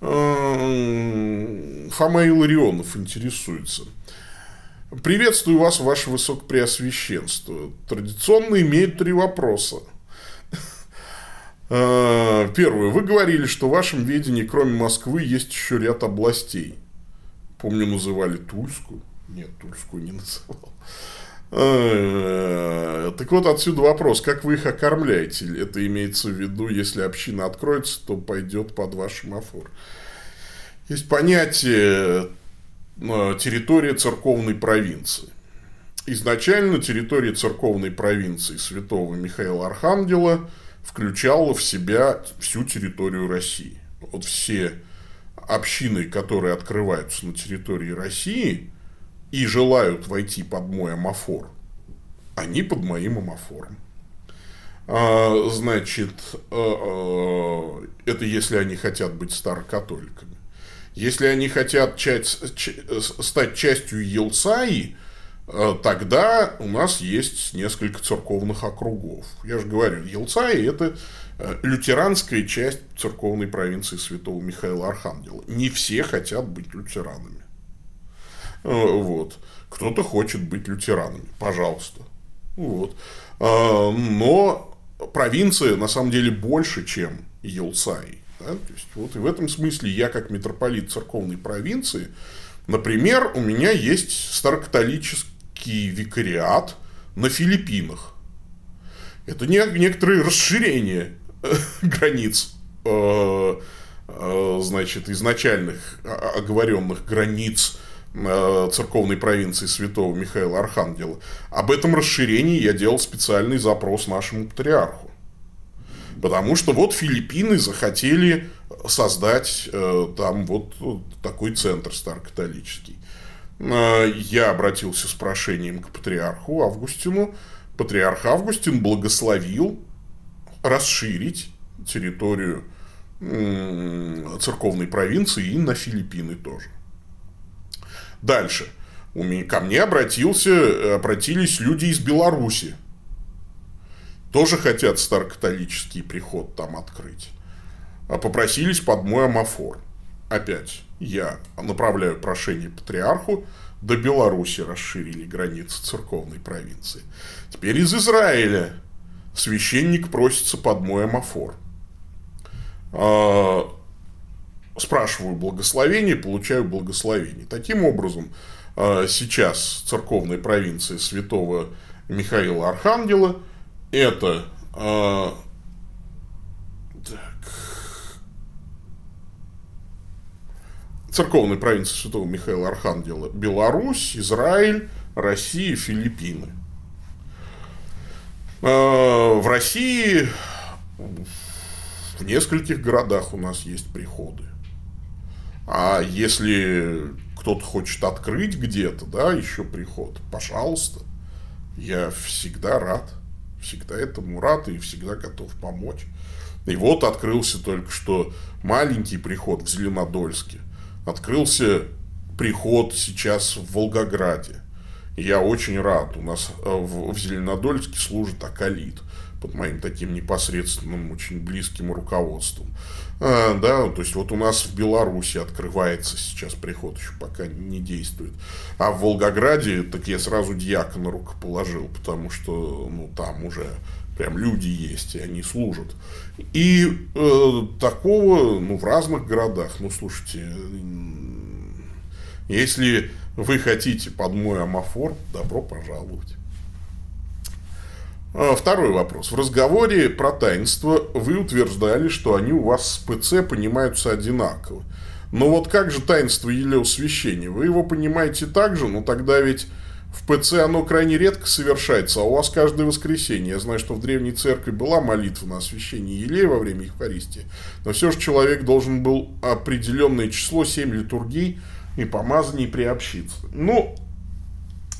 Э, Фома Илларионов интересуется. Приветствую вас, ваше высокопреосвященство. Традиционно имеют три вопроса. Э, первое. Вы говорили, что в вашем видении, кроме Москвы, есть еще ряд областей. Помню, называли Тульскую. Нет, Тульскую не называл. Э, так вот, отсюда вопрос. Как вы их окормляете? Это имеется в виду, если община откроется, то пойдет под ваш мафор. Есть понятие э, территория церковной провинции. Изначально территория церковной провинции святого Михаила Архангела – включала в себя всю территорию России. Вот все общины, которые открываются на территории России и желают войти под мой амофор, они под моим амофором. А, значит, а, а, это если они хотят быть старокатоликами. Если они хотят часть, стать частью Елсаи, тогда у нас есть несколько церковных округов. Я же говорю, Елцай – это э, лютеранская часть церковной провинции святого Михаила Архангела. Не все хотят быть лютеранами. Э, вот. Кто-то хочет быть лютеранами. Пожалуйста. Вот. Но провинция на самом деле больше, чем Елцай. Да? То есть, вот и в этом смысле я, как митрополит церковной провинции, например, у меня есть старокатолический русский викариат на Филиппинах. Это не, некоторые расширения э, границ, э, э, значит, изначальных оговоренных границ церковной провинции святого Михаила Архангела. Об этом расширении я делал специальный запрос нашему патриарху. Потому что вот Филиппины захотели создать там вот такой центр старокатолический. Э, я обратился с прошением к патриарху Августину. Патриарх Августин благословил расширить территорию церковной провинции и на Филиппины тоже. Дальше. Ко мне обратился, обратились люди из Беларуси. Тоже хотят старокатолический приход там открыть. А попросились под мой амофор. Опять я направляю прошение патриарху, до Беларуси расширили границы церковной провинции. Теперь из Израиля священник просится под мой амофор. А, спрашиваю благословение, получаю благословение. Таким образом, а, сейчас церковная провинция святого Михаила Архангела – это а, церковной провинции Святого Михаила Архангела Беларусь, Израиль, Россия, Филиппины. А, в России в нескольких городах у нас есть приходы. А если кто-то хочет открыть где-то, да, еще приход, пожалуйста, я всегда рад, всегда этому рад и всегда готов помочь. И вот открылся только что маленький приход в Зеленодольске открылся приход сейчас в Волгограде. я очень рад. У нас э, в, Зеленодольске служит Акалит. под моим таким непосредственным, очень близким руководством. А, да, то есть вот у нас в Беларуси открывается сейчас приход, еще пока не действует. А в Волгограде, так я сразу дьякона рукоположил, потому что, ну, там уже прям люди есть, и они служат. И э, такого, ну, в разных городах, ну, слушайте, если вы хотите под мой амофор, добро пожаловать. А, второй вопрос. В разговоре про таинство вы утверждали, что они у вас с ПЦ понимаются одинаково. Но вот как же таинство елеосвящения? Вы его понимаете так же, но тогда ведь в ПЦ оно крайне редко совершается, а у вас каждое воскресенье. Я знаю, что в Древней Церкви была молитва на освящение елея во время Евхаристии, но все же человек должен был определенное число, 7 литургий и помазаний приобщиться. Ну,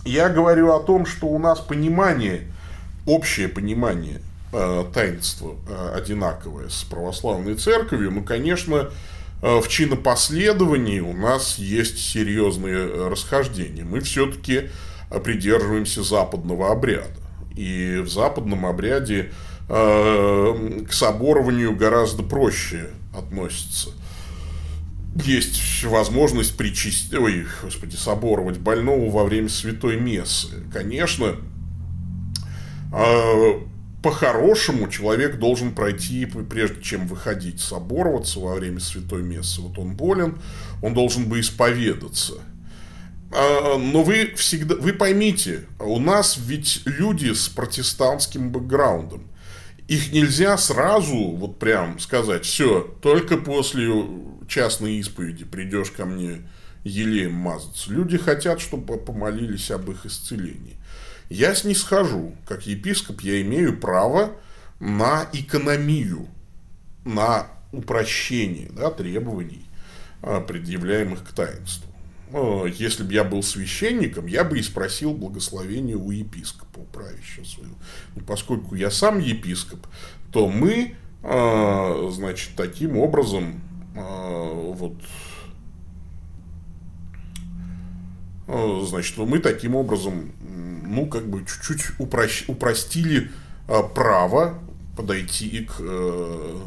я говорю о том, что у нас понимание – общее понимание э, таинства э, одинаковое с православной церковью, ну, конечно, э, в чинопоследовании у нас есть серьезные расхождения. Мы все-таки придерживаемся западного обряда. И в западном обряде к соборованию гораздо проще относится. Есть возможность причастить, ой, господи, соборовать больного во время святой мессы. Конечно, а, по-хорошему человек должен пройти, прежде чем выходить, собороваться во время святой мессы. Вот он болен, он должен бы исповедаться. А, но вы всегда, вы поймите, у нас ведь люди с протестантским бэкграундом. Их нельзя сразу, вот прям сказать, все, только после частной исповеди придешь ко мне елеем мазаться. Люди хотят, чтобы помолились об их исцелении я снисхожу. Как епископ я имею право на экономию, на упрощение да, требований, а, предъявляемых к таинству. А, если бы я был священником, я бы и спросил благословения у епископа, у правящего своего. Но поскольку я сам епископ, то мы, а, значит, таким образом вот значит, мы таким образом ну, как бы чуть-чуть упрощ, упростили э, право подойти к э,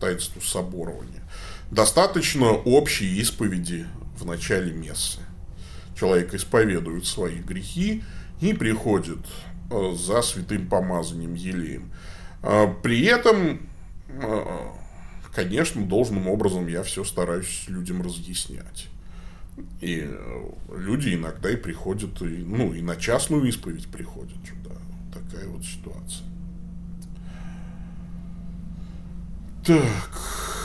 таинству соборования. Достаточно общей исповеди в начале мессы. Человек исповедует свои грехи и приходит э, за святым помазанием елеем. Э, при этом, э, конечно, должным образом я все стараюсь людям разъяснять. И э, люди иногда и приходят, и, ну, и на частную исповедь приходят сюда. Такая вот ситуация. Так.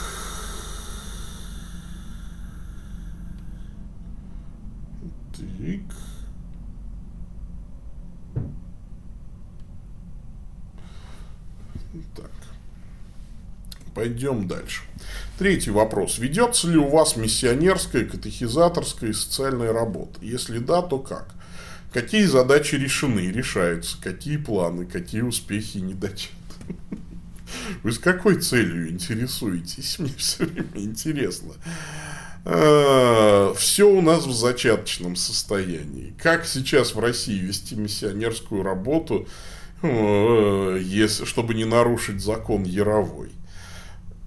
Так. Так. Пойдем дальше. Третий вопрос. Ведется ли у вас миссионерская, катехизаторская и социальная работа? Если да, то как? Какие задачи решены, решаются? Какие планы, какие успехи не недочеты? Вы с какой целью интересуетесь? Мне все время интересно. А, все у нас в зачаточном состоянии. Как сейчас в России вести миссионерскую работу, э, чтобы не нарушить закон Яровой?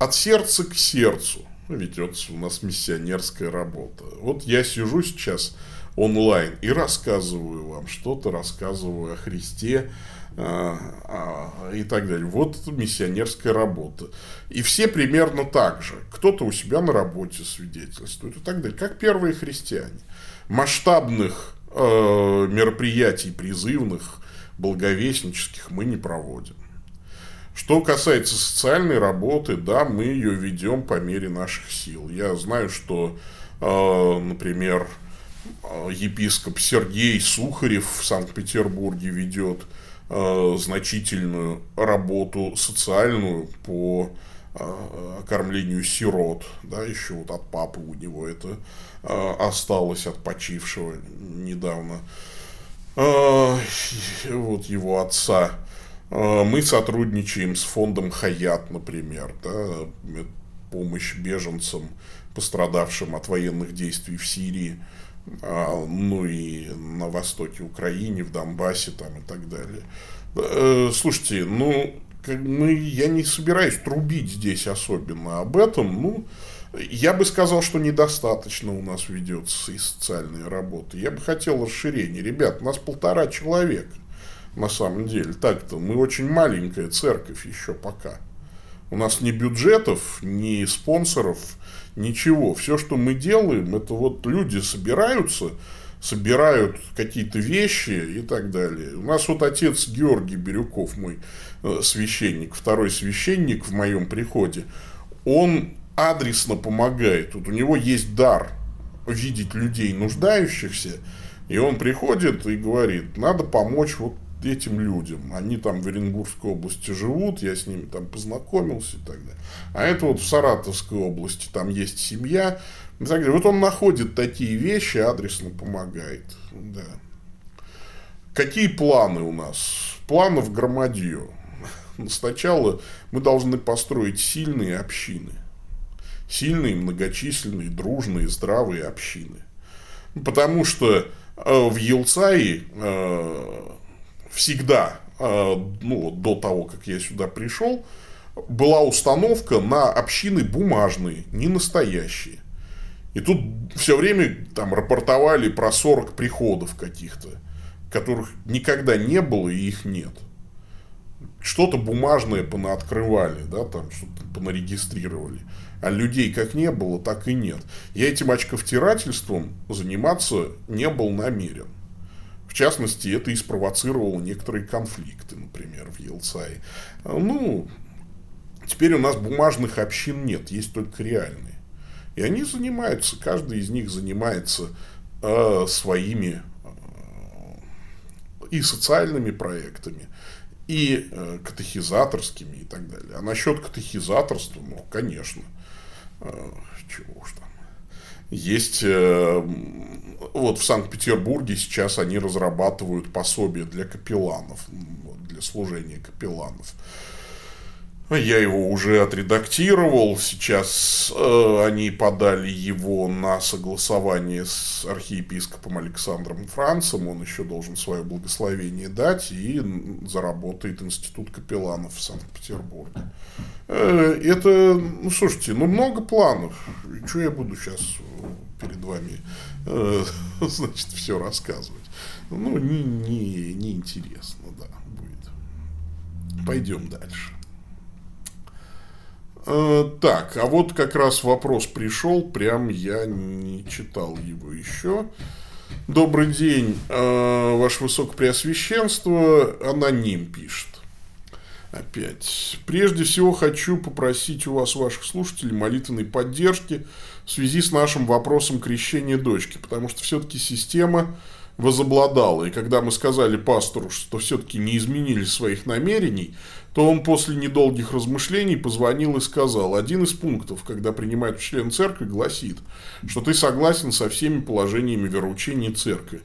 от сердца к сердцу ведется у нас миссионерская работа. Вот я сижу сейчас онлайн и рассказываю вам что-то, рассказываю о Христе и так далее. Вот миссионерская работа. И все примерно так же. Кто-то у себя на работе свидетельствует и так далее. Как первые христиане. Масштабных э, мероприятий призывных, благовестнических мы не проводим. Что касается социальной работы, да, мы ее ведем по мере наших сил. Я знаю, что, э, например, э, епископ Сергей Сухарев в Санкт-Петербурге ведет э, значительную работу социальную по кормлению сирот, да, еще вот от папы у него это осталось от почившего недавно, вот его отца, мы сотрудничаем с фондом Хаят, например, да, помощь беженцам, пострадавшим от военных действий в Сирии, ну и на востоке Украины, в Донбассе там и так далее. Э, слушайте, ну, мы, я не собираюсь трубить здесь особенно об этом. Ну, я бы сказал, что недостаточно у нас ведется и социальная работа. Я бы хотел расширения. Ребят, у нас полтора человека на самом деле. Так-то мы очень маленькая церковь еще пока. У нас ни бюджетов, ни спонсоров, ничего. Все, что мы делаем, это вот люди собираются, собирают какие-то вещи и так далее. У нас вот отец Георгий Бирюков, мой э, священник, второй священник в моем приходе, он адресно помогает. Вот у него есть дар видеть людей нуждающихся, и он приходит и говорит, надо помочь вот этим людям. Они там в Оренбургской области живут, я с ними там познакомился и так далее. А это вот в Саратовской области, там есть семья. Вот он находит такие вещи, адресно помогает. Да. Какие планы у нас? Планов громадье. Сначала мы должны построить сильные общины. Сильные, многочисленные, дружные, здравые общины. Потому что э, в Елцае э, всегда, э, ну, до того, как я сюда пришел, была установка на общины бумажные, не настоящие. И тут все время там рапортовали про 40 приходов каких-то, которых никогда не было и их нет. Что-то бумажное понаоткрывали, да, там что-то понарегистрировали. А людей как не было, так и нет. Я этим очковтирательством заниматься не был намерен. В частности, это и спровоцировало некоторые конфликты, например, в Елцае. Ну, теперь у нас бумажных общин нет, есть только реальные. И они занимаются, каждый из них занимается э, своими э, и социальными проектами, и э, катехизаторскими и так далее. А насчет катехизаторства, ну, конечно, э, чего уж там. Есть э, вот в Санкт-Петербурге сейчас они разрабатывают пособие для капелланов, для служения капелланов. Я его уже отредактировал. Сейчас э, они подали его на согласование с архиепископом Александром Францем. Он еще должен свое благословение дать и заработает институт капелланов в Санкт-Петербурге. Э, это, ну слушайте, ну много планов. Что я буду сейчас перед вами, э, значит, все рассказывать? Ну, не, не, не интересно, да, будет. Пойдем дальше. Э, так, а вот как раз вопрос пришел, прям я не читал его еще. Добрый день, э, Ваше Высокопреосвященство, аноним пишет. Опять. Прежде всего хочу попросить у вас, ваших слушателей, молитвенной поддержки в связи с нашим вопросом крещения дочки, потому что все-таки система возобладала. И когда мы сказали пастору, что все-таки не изменили своих намерений, то он после недолгих размышлений позвонил и сказал, один из пунктов, когда принимают член церкви, гласит, что ты согласен со всеми положениями вероучения церкви.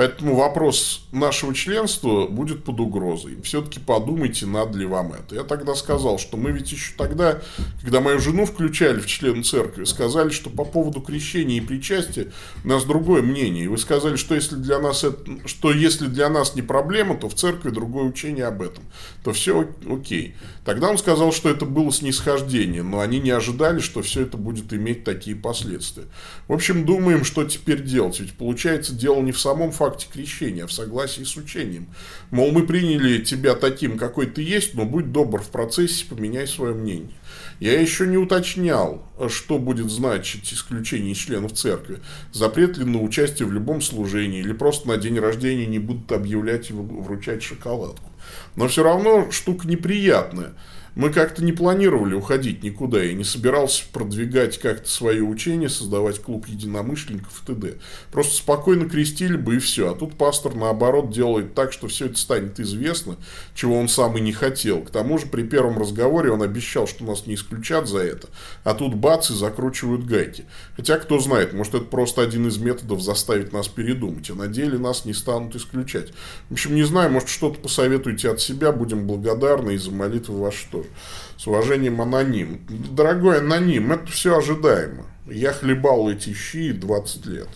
Поэтому вопрос нашего членства будет под угрозой. Все-таки подумайте, надо ли вам это. Я тогда сказал, что мы ведь еще тогда, когда мою жену включали в член церкви, сказали, что по поводу крещения и причастия у нас другое мнение. И вы сказали, что если для нас, это, что если для нас не проблема, то в церкви другое учение об этом. То все окей. Тогда он сказал, что это было снисхождение, но они не ожидали, что все это будет иметь такие последствия. В общем, думаем, что теперь делать. Ведь получается, дело не в самом факте крещения, а в согласии с учением. Мол, мы приняли тебя таким, какой ты есть, но будь добр в процессе, поменяй свое мнение. Я еще не уточнял, что будет значить исключение членов церкви. Запрет ли на участие в любом служении, или просто на день рождения не будут объявлять и вручать шоколадку. Но все равно штука неприятная мы как-то не планировали уходить никуда. Я не собирался продвигать как-то свое учение, создавать клуб единомышленников и т.д. Просто спокойно крестили бы и все. А тут пастор, наоборот, делает так, что все это станет известно, чего он сам и не хотел. К тому же, при первом разговоре он обещал, что нас не исключат за это. А тут бац и закручивают гайки. Хотя, кто знает, может, это просто один из методов заставить нас передумать. А на деле нас не станут исключать. В общем, не знаю, может, что-то посоветуете от себя. Будем благодарны и за молитвы ваши тоже. С уважением, аноним. Дорогой аноним, это все ожидаемо. Я хлебал эти щи 20 лет.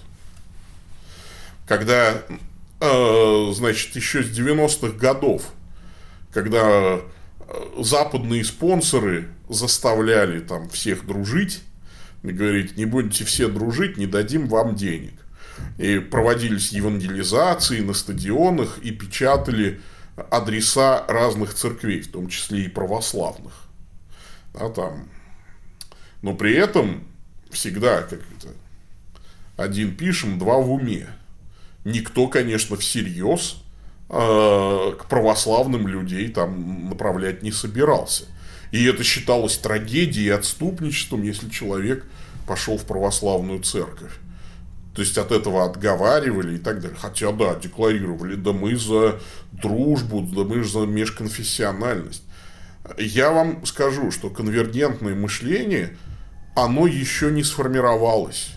Когда, э, значит, еще с 90-х годов, когда западные спонсоры заставляли там всех дружить, и говорить, не будете все дружить, не дадим вам денег. И проводились евангелизации на стадионах и печатали адреса разных церквей, в том числе и православных. Да, там. Но при этом всегда как это, один пишем, два в уме. Никто, конечно, всерьез э, к православным людей там направлять не собирался. И это считалось трагедией отступничеством, если человек пошел в православную церковь. То есть от этого отговаривали и так далее. Хотя, да, декларировали, да мы за дружбу, да мы за межконфессиональность. Я вам скажу, что конвергентное мышление, оно еще не сформировалось.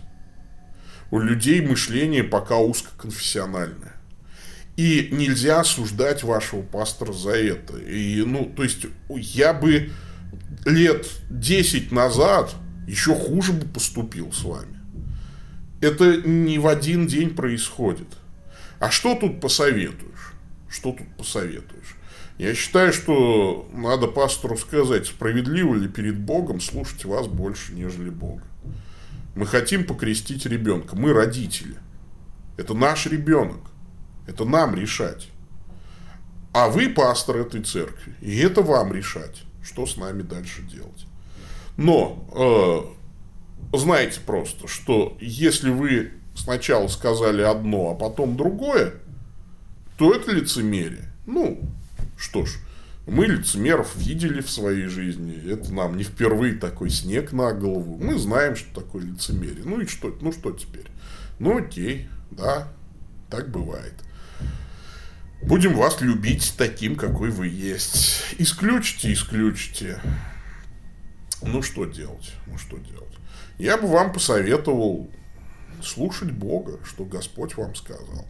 У людей мышление пока узкоконфессиональное. И нельзя осуждать вашего пастора за это. И, ну, то есть, я бы лет 10 назад еще хуже бы поступил с вами. Это не в один день происходит. А что тут посоветуешь? Что тут посоветуешь? Я считаю, что надо пастору сказать, справедливо ли перед Богом слушать вас больше, нежели Бога. Мы хотим покрестить ребенка. Мы родители. Это наш ребенок. Это нам решать. А вы пастор этой церкви. И это вам решать, что с нами дальше делать. Но знаете просто, что если вы сначала сказали одно, а потом другое, то это лицемерие. Ну, что ж, мы лицемеров видели в своей жизни. Это нам не впервые такой снег на голову. Мы знаем, что такое лицемерие. Ну и что? Ну что теперь? Ну окей, да, так бывает. Будем вас любить таким, какой вы есть. Исключите, исключите. Ну, что делать? Ну, что делать? Я бы вам посоветовал слушать Бога, что Господь вам сказал.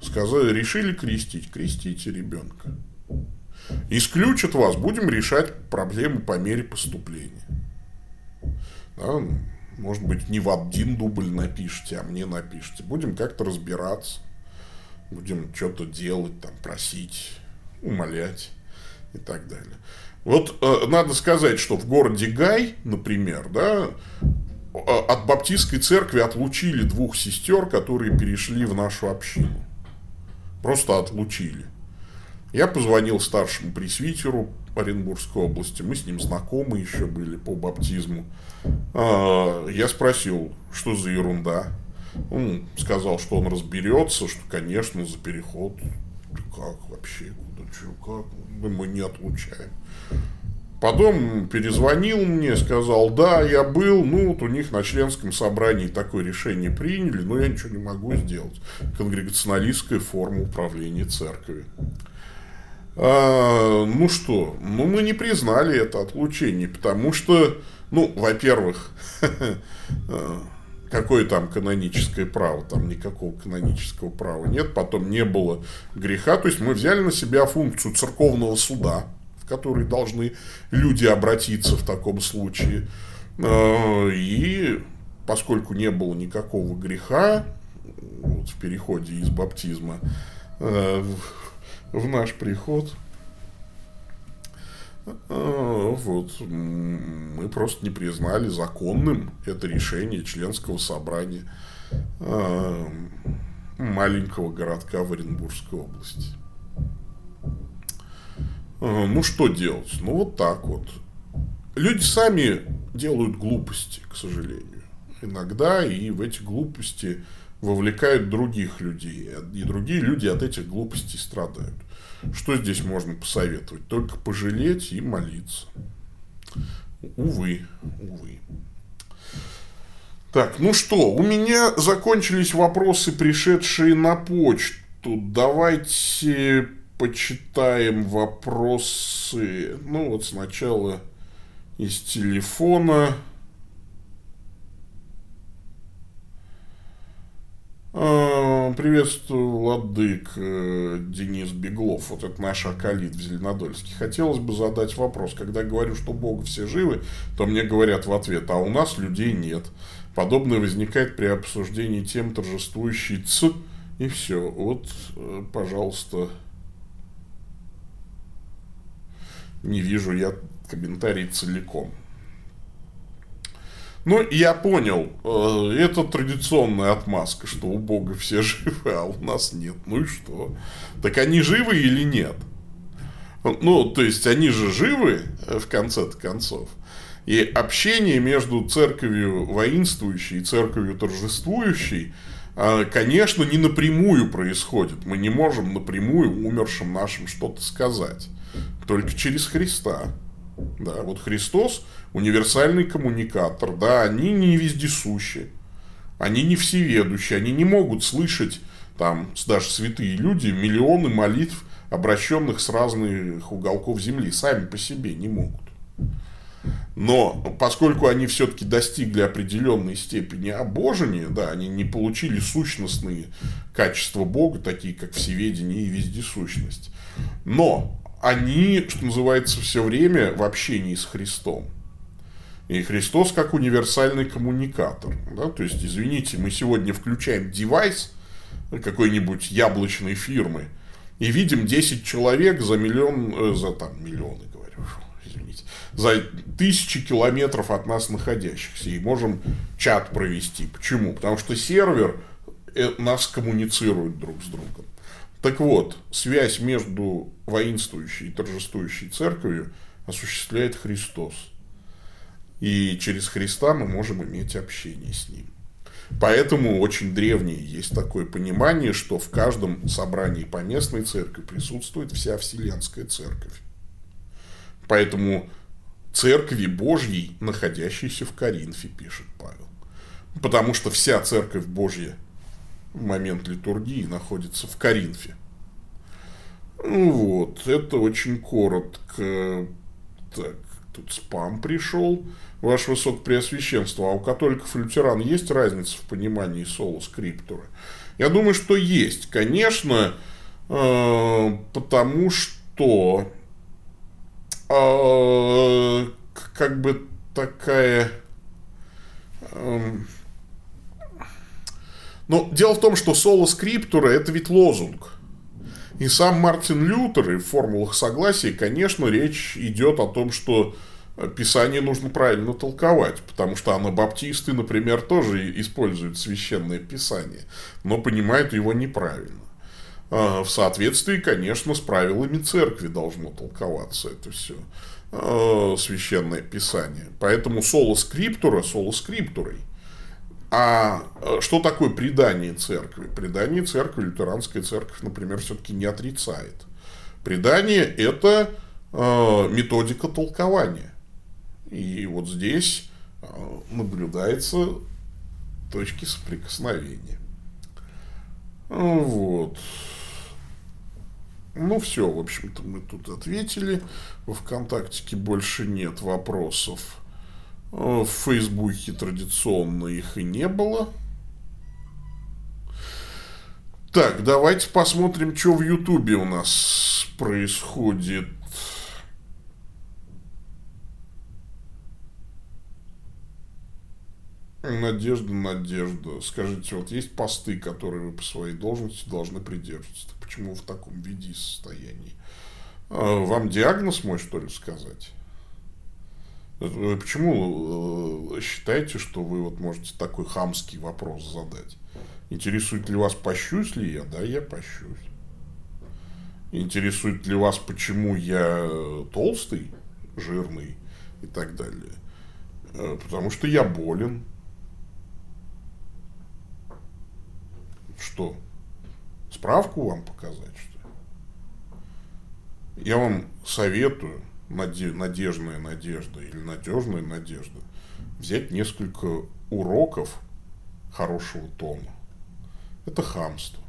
Сказали, решили крестить, крестите ребенка. Исключат вас, будем решать проблемы по мере поступления. Да, может быть, не в один дубль напишите, а мне напишите. Будем как-то разбираться будем что-то делать, там, просить, умолять и так далее. Вот э, надо сказать, что в городе Гай, например, да, от баптистской церкви отлучили двух сестер, которые перешли в нашу общину. Просто отлучили. Я позвонил старшему пресвитеру Оренбургской области, мы с ним знакомы еще были по баптизму. А, я спросил, что за ерунда. Он сказал, что он разберется, что, конечно, за переход как вообще, куда, что, как, мы не отлучаем. Потом перезвонил мне, сказал, да, я был, ну, вот у них на членском собрании такое решение приняли, но я ничего не могу сделать. Конгрегационалистская форма управления церковью. А, ну что, ну мы не признали это отлучение, потому что, ну, во-первых, какое там каноническое право, там никакого канонического права нет, потом не было греха, то есть мы взяли на себя функцию церковного суда, в который должны люди обратиться в таком случае, э, и поскольку не было никакого греха вот, в переходе из баптизма э, в наш приход, а, вот, мы просто не признали законным это решение членского собрания маленького городка в Оренбургской области. А, ну, что делать? Ну, вот так вот. Люди сами делают глупости, к сожалению. Иногда и в эти глупости вовлекают других людей. И другие люди от этих глупостей страдают. Что здесь можно посоветовать? Только пожалеть и молиться. Увы, увы. Так, ну что, у меня закончились вопросы, пришедшие на почту. Давайте почитаем вопросы. Ну вот сначала из телефона. А, приветствую, Владык э, Денис Беглов. Вот это наш акалит в Зеленодольске. Хотелось бы задать вопрос. Когда говорю, что Бога все живы, то мне говорят в ответ, а у нас людей нет. Подобное возникает при обсуждении тем торжествующей ц и все. Вот, э, пожалуйста, не вижу я комментарий целиком. Ну, я понял, э, это традиционная отмазка, что у Бога все живы, а у нас нет. Ну и что? Так они живы или нет? Ну, то есть, они же живы, э, в конце концов. И общение между церковью воинствующей и церковью торжествующей, э, конечно, не напрямую происходит. Мы не можем напрямую умершим нашим что-то сказать. Только через Христа. Да, вот Христос универсальный коммуникатор, да, они не вездесущи, они не всеведущие, они не могут слышать там даже святые люди миллионы молитв, обращенных с разных уголков земли, сами по себе не могут. Но поскольку они все-таки достигли определенной степени обожения, да, они не получили сущностные качества Бога, такие как всеведение и вездесущность. Но они, что называется, все время в общении с Христом. И Христос как универсальный коммуникатор. Да? То есть, извините, мы сегодня включаем девайс какой-нибудь яблочной фирмы и видим 10 человек за миллион, э, за там миллионы, говорю, извините, за тысячи километров от нас находящихся. И можем чат провести. Почему? Потому что сервер э, нас коммуницирует друг с другом. Так вот, связь между воинствующей и торжествующей церковью осуществляет Христос. И через Христа мы можем иметь общение с Ним. Поэтому очень древнее есть такое понимание, что в каждом собрании поместной церкви присутствует вся Вселенская Церковь. Поэтому Церкви Божьей, находящейся в Коринфе, пишет Павел. Потому что вся Церковь Божья в момент литургии находится в Коринфе. Ну вот, это очень коротко. Так, тут спам пришел. Ваше Высокопреосвященство, а у католиков и лютеран есть разница в понимании соло скриптуры? Я думаю, что есть. Конечно, э, потому что э, как бы такая... Э, но дело в том, что соло скриптура это ведь лозунг. И сам Мартин Лютер и в формулах согласия, конечно, речь идет о том, что Писание нужно правильно толковать, потому что анабаптисты, например, тоже используют священное Писание, но понимают его неправильно. А, в соответствии, конечно, с правилами церкви должно толковаться это все а, священное Писание. Поэтому соло скриптура соло скриптурой. А, а что такое предание церкви? Предание церкви, лютеранская церковь, например, все-таки не отрицает. Предание – это методика толкования. И вот здесь наблюдается точки соприкосновения. Вот. Ну, все, в общем-то, мы тут ответили. Во ВКонтактике больше нет вопросов. В Фейсбуке традиционно их и не было. Так, давайте посмотрим, что в Ютубе у нас происходит. Надежда, Надежда. Скажите, вот есть посты, которые вы по своей должности должны придерживаться. Почему в таком виде и состоянии? А, вам диагноз мой, что ли, сказать? Вы почему э, считаете, что вы вот можете такой хамский вопрос задать? Интересует ли вас, пощусь ли я? Да, я пощусь. Интересует ли вас, почему я толстый, жирный и так далее? Э, потому что я болен. Что? Справку вам показать, что ли? Я вам советую, надежная надежда или надежная надежда, взять несколько уроков хорошего тона. Это хамство.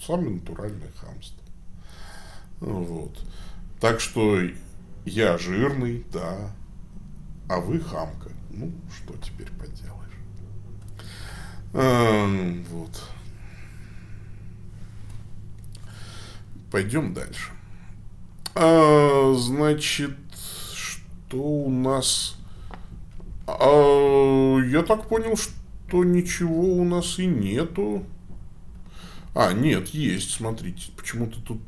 Самое натуральное хамство. Вот. Так что я жирный, да, а вы хамка. Ну, что теперь поделаешь. А, вот. Пойдем дальше. А, значит, что у нас... А, я так понял, что ничего у нас и нету. А, нет, есть, смотрите, почему-то тут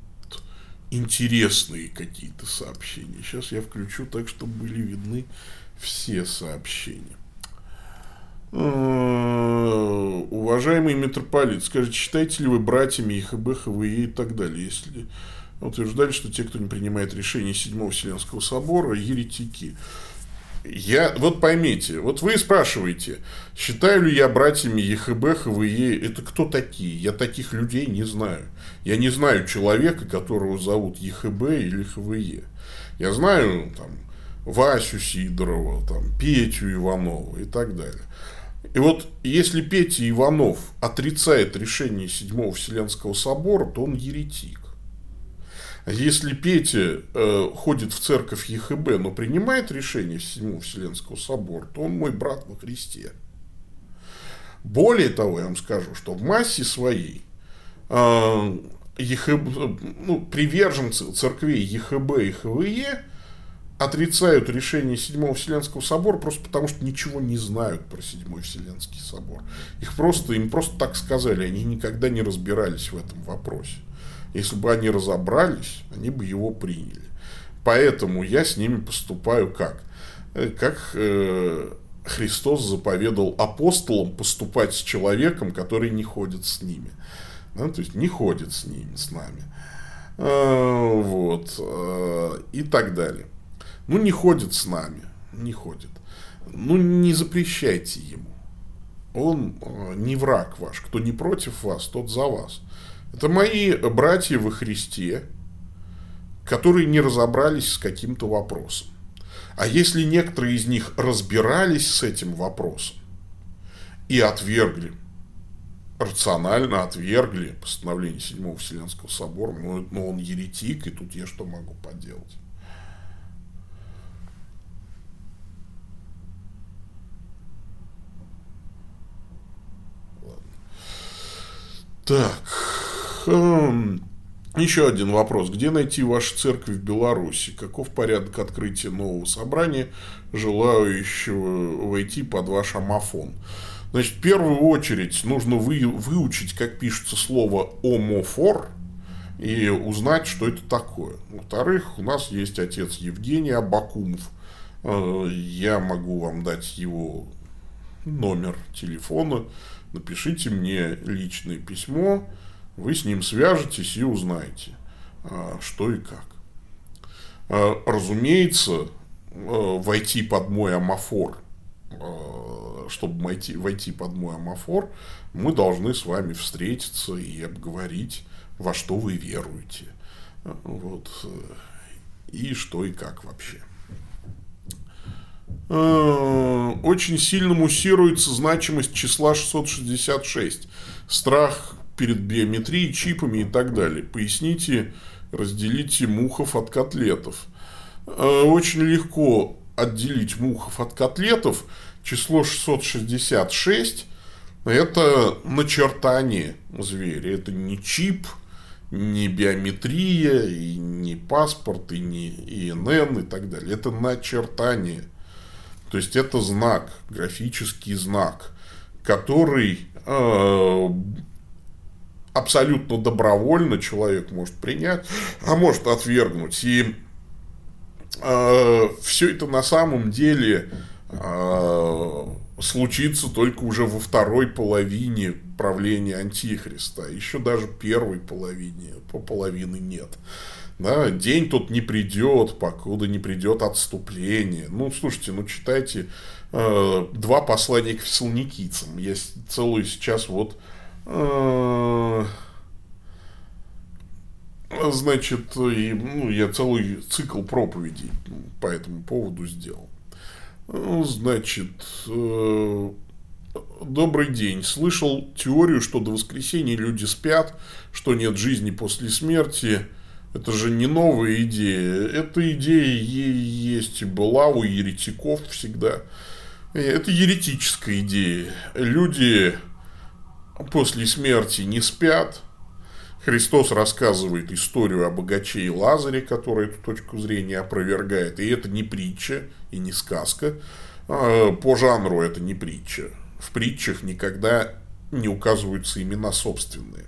интересные какие-то сообщения. Сейчас я включу так, чтобы были видны все сообщения. Э, уважаемый митрополит, скажите, считаете ли вы братьями ИХБ, ХВЕ и так далее, если утверждали, что те, кто не принимает решения Седьмого Вселенского Собора, еретики? Я, вот поймите, вот вы спрашиваете, считаю ли я братьями ЕХБ, ХВЕ, это кто такие? Я таких людей не знаю. Я не знаю человека, которого зовут ЕХБ или ХВЕ. Я знаю там Васю Сидорова, там, Петю Иванова и так далее. И вот если Петя Иванов отрицает решение Седьмого Вселенского Собора, то он еретик. Если Петя э, ходит в церковь ЕХБ, но принимает решение Седьмого Вселенского Собора, то он мой брат во Христе. Более того, я вам скажу, что в массе своей э, ЕХБ, ну, приверженцы церквей ЕХБ и ХВЕ отрицают решение Седьмого Вселенского Собора просто потому, что ничего не знают про Седьмой Вселенский Собор. Их просто, им просто так сказали, они никогда не разбирались в этом вопросе. Если бы они разобрались, они бы его приняли. Поэтому я с ними поступаю как? Э, как э, Христос заповедал апостолам поступать с человеком, который не ходит с ними. Да, то есть не ходит с ними, с нами. Э, вот. Э, и так далее. Ну, не ходит с нами. Не ходит. Ну, не запрещайте ему. Он э, не враг ваш. Кто не против вас, тот за вас. Это мои братья во Христе, которые не разобрались с каким-то вопросом. А если некоторые из них разбирались с этим вопросом и отвергли, рационально отвергли постановление Седьмого Вселенского Собора, ну, ну он еретик, и тут я что могу поделать? Так. Хм. Еще один вопрос. Где найти вашу церковь в Беларуси? Каков порядок открытия нового собрания, желающего войти под ваш амофон? Значит, в первую очередь нужно вы, выучить, как пишется слово «омофор», и узнать, что это такое. Во-вторых, у нас есть отец Евгений Абакумов. Э, я могу вам дать его номер телефона напишите мне личное письмо, вы с ним свяжетесь и узнаете, а, что и как. А, разумеется, а, войти под мой амофор, чтобы войти, войти под мой амофор, мы должны с вами встретиться и обговорить, во что вы веруете. Вот. И что и как вообще. Очень сильно муссируется значимость числа 666. Страх перед биометрией, чипами и так далее. Поясните, разделите мухов от котлетов. Э, очень легко отделить мухов от котлетов. Число 666 – это начертание зверя. Это не чип, не биометрия, и не паспорт, и не ИНН и так далее. Это начертание – то есть это знак, графический знак, который э, абсолютно добровольно человек может принять, а может отвергнуть. И э, все это на самом деле э, случится только уже во второй половине правления Антихриста. Еще даже первой половине, по половины нет. Да, день тут не придет, покуда не придет отступление. Ну, слушайте, ну читайте э, два послания к фессалоникийцам. Я целую сейчас вот э, значит, и, ну, я целый цикл проповедей по этому поводу сделал. Ну, значит, э, добрый день. Слышал теорию, что до воскресенья люди спят, что нет жизни после смерти. Это же не новая идея. Эта идея есть и была у еретиков всегда. Это еретическая идея. Люди после смерти не спят. Христос рассказывает историю о богаче и Лазаре, который эту точку зрения опровергает. И это не притча и не сказка. А, по жанру это не притча. В притчах никогда не указываются имена собственные.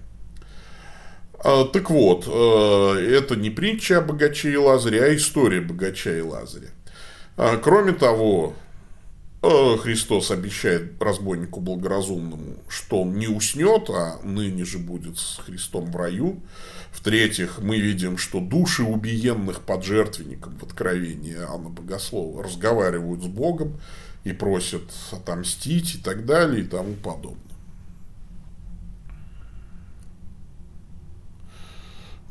А, так вот, э, это не притча о богаче и Лазаре, а история богача и Лазаря. А, кроме того, Христос обещает разбойнику благоразумному, что он не уснет, а ныне же будет с Христом в раю. В-третьих, мы видим, что души убиенных под жертвенником в Откровении Анна Богослова разговаривают с Богом и просят отомстить и так далее и тому подобное.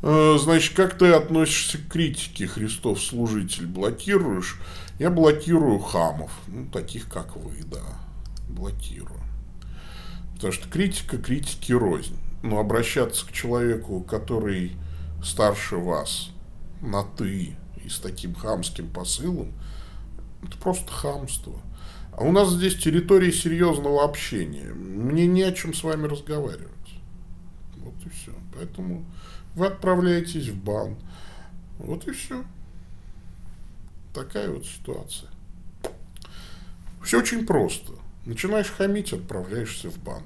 Э, значит, как ты относишься к критике Христов служитель? Блокируешь? Я блокирую хамов, ну, таких как вы, да, блокирую. Потому что критика критики рознь. Но обращаться к человеку, который старше вас, на «ты» и с таким хамским посылом, это просто хамство. А у нас здесь территория серьезного общения. Мне не о чем с вами разговаривать. Вот и все. Поэтому вы отправляетесь в бан. Вот и все. Такая вот ситуация. Все очень просто. Начинаешь хамить, отправляешься в бан.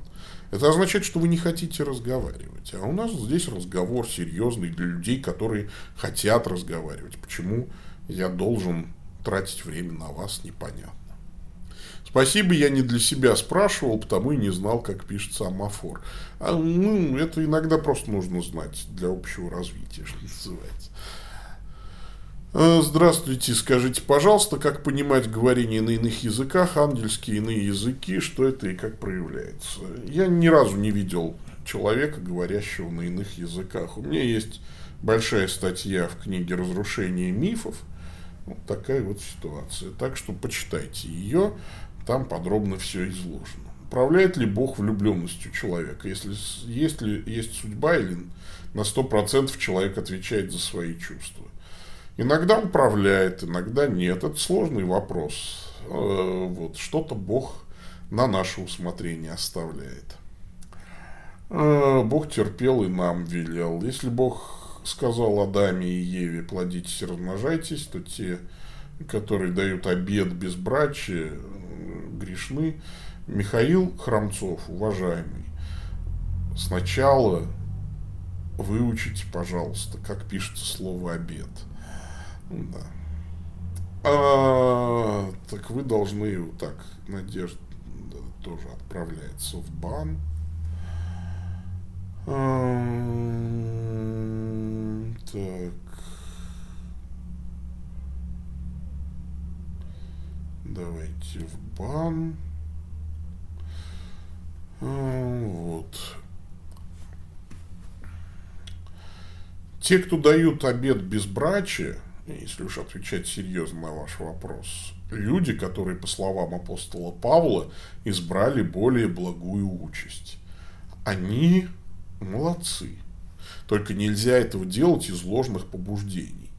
Это означает, что вы не хотите разговаривать. А у нас здесь разговор серьезный для людей, которые хотят разговаривать. Почему я должен тратить время на вас, непонятно. Спасибо, я не для себя спрашивал, потому и не знал, как пишется амафор. А, ну, это иногда просто нужно знать для общего развития, что называется. А, здравствуйте, скажите, пожалуйста, как понимать говорение на иных языках, ангельские иные языки, что это и как проявляется? Я ни разу не видел человека, говорящего на иных языках. У меня есть большая статья в книге «Разрушение мифов», вот такая вот ситуация. Так что почитайте ее. Там подробно все изложено. Управляет ли Бог влюбленностью человека? Если есть ли есть судьба или на 100% человек отвечает за свои чувства? Иногда управляет, иногда нет. Это сложный вопрос. Э, вот, что-то Бог на наше усмотрение оставляет. Э, Бог терпел и нам велел. Если Бог сказал Адаме и Еве, плодитесь и размножайтесь, то те, которые дают обед безбрачия, грешны. Михаил Храмцов, уважаемый, сначала выучите, пожалуйста, как пишется слово «обед». Да. А, так вы должны, так, Надежда да, тоже отправляется в бан. А, так. Давайте в бан. А, вот. Те, кто дают обед безбрачия, если уж отвечать серьезно на ваш вопрос, люди, которые, по словам апостола Павла, избрали более благую участь. Они молодцы. Только нельзя этого делать из ложных побуждений.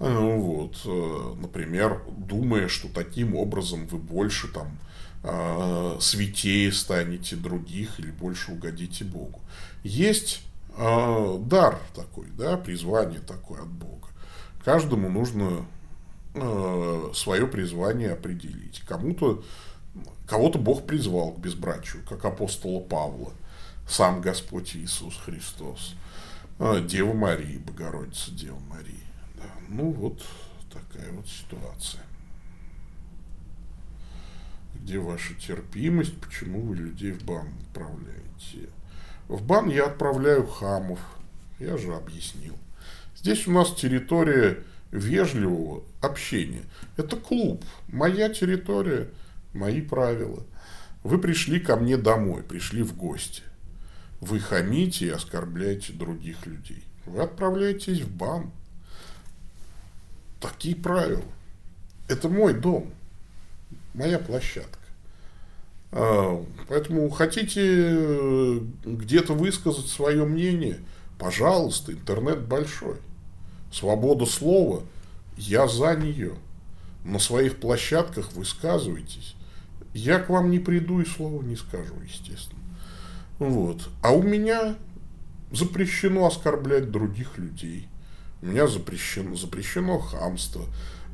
Э, вот, э, например, думая, что таким образом вы больше там э, святее станете других или больше угодите Богу. Есть дар такой, да, призвание такое от Бога. Каждому нужно свое призвание определить. Кому-то кого-то Бог призвал к безбрачию, как апостола Павла, сам Господь Иисус Христос, Дева Мария, Богородица Дева Мария. Ну, вот такая вот ситуация. Где ваша терпимость? Почему вы людей в бан отправляете? В бан я отправляю хамов. Я же объяснил. Здесь у нас территория вежливого общения. Это клуб. Моя территория, мои правила. Вы пришли ко мне домой, пришли в гости. Вы хамите и оскорбляете других людей. Вы отправляетесь в бан. Такие правила. Это мой дом, моя площадка. А, поэтому хотите э, где-то высказать свое мнение, пожалуйста, интернет большой. Свобода слова, я за нее. На своих площадках высказывайтесь. Я к вам не приду и слова не скажу, естественно. Вот. А у меня запрещено оскорблять других людей. У меня запрещено, запрещено хамство,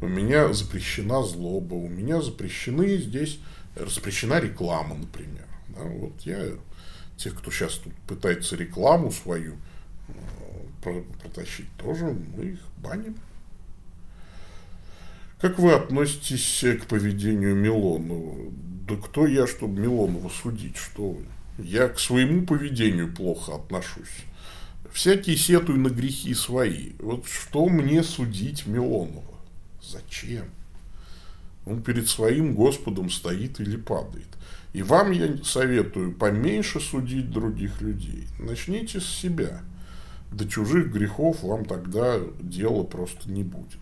у меня запрещена злоба, у меня запрещены здесь, запрещена реклама, например. Да, вот я, тех, кто сейчас тут пытается рекламу свою протащить тоже, мы их баним. Как вы относитесь к поведению Милонова? Да кто я, чтобы Милонова судить, что вы? Я к своему поведению плохо отношусь. Всякие сетуют на грехи свои. Вот что мне судить Милонова? Зачем? Он перед своим Господом стоит или падает. И вам я советую поменьше судить других людей. Начните с себя. До чужих грехов вам тогда дела просто не будет.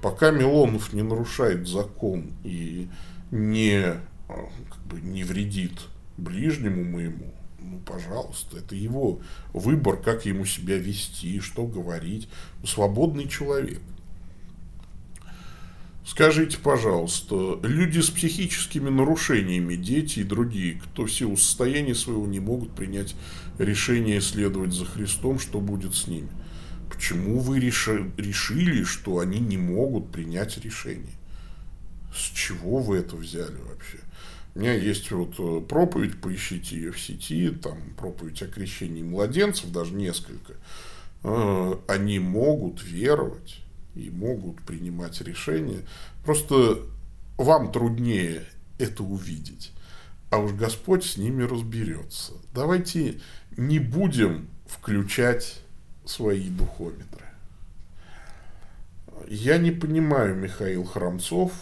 Пока Милонов не нарушает закон и не, а, как бы, не вредит ближнему моему, ну, пожалуйста, это его выбор, как ему себя вести, что говорить. Свободный человек. Скажите, пожалуйста, люди с психическими нарушениями, дети и другие, кто в силу состояния своего не могут принять решение следовать за Христом, что будет с ними? Почему вы решили, что они не могут принять решение? С чего вы это взяли вообще? У меня есть вот э, проповедь, поищите ее в сети, там проповедь о крещении младенцев, даже несколько. Э, они могут веровать и могут принимать решения. Просто вам труднее это увидеть. А уж Господь с ними разберется. Давайте не будем включать свои духометры. Я не понимаю, Михаил Храмцов,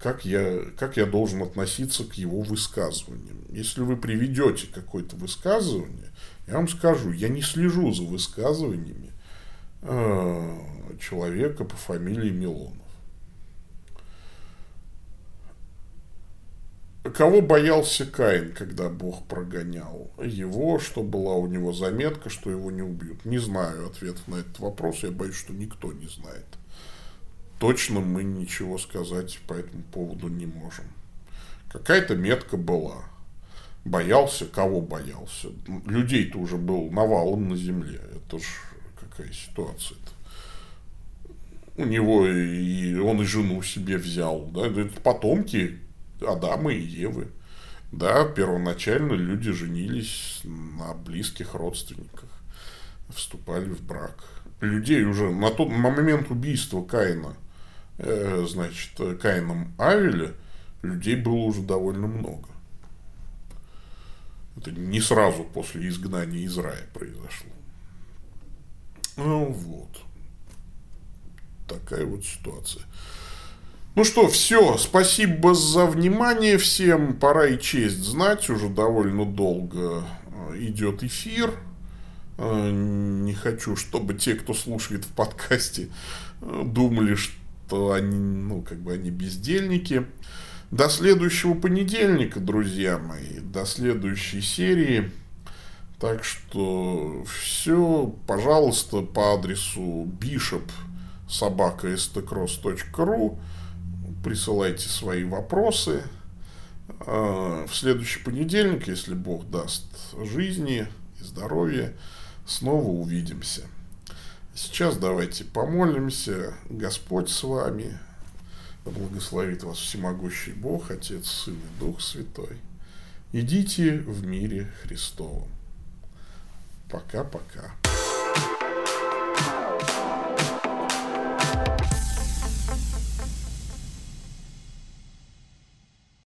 как я, как я должен относиться к его высказываниям. Если вы приведете какое-то высказывание, я вам скажу, я не слежу за высказываниями э, человека по фамилии Милонов. Кого боялся Каин, когда Бог прогонял? Его, что была у него заметка, что его не убьют? Не знаю ответа на этот вопрос, я боюсь, что никто не знает. Точно мы ничего сказать по этому поводу не можем. Какая-то метка была. Боялся, кого боялся? Людей-то уже был навалом на земле. Это ж какая ситуация-то у него и он и жену себе взял, да, это потомки Адама и Евы. Да, первоначально люди женились на близких родственниках, вступали в брак. Людей уже на тот на момент убийства Каина, э, значит, Каином Авеля, людей было уже довольно много. Это не сразу после изгнания из рая произошло. Ну вот такая вот ситуация. Ну что, все. Спасибо за внимание всем. Пора и честь знать. Уже довольно долго э, идет эфир. Э, не хочу, чтобы те, кто слушает в подкасте, э, думали, что они, ну, как бы они бездельники. До следующего понедельника, друзья мои. До следующей серии. Так что все, пожалуйста, по адресу bishop собака. Присылайте свои вопросы. А, в следующий понедельник, если Бог даст жизни и здоровья, снова увидимся. Сейчас давайте помолимся. Господь с вами. Благословит вас всемогущий Бог, Отец, Сын и Дух Святой. Идите в мире Христовом. Пока-пока.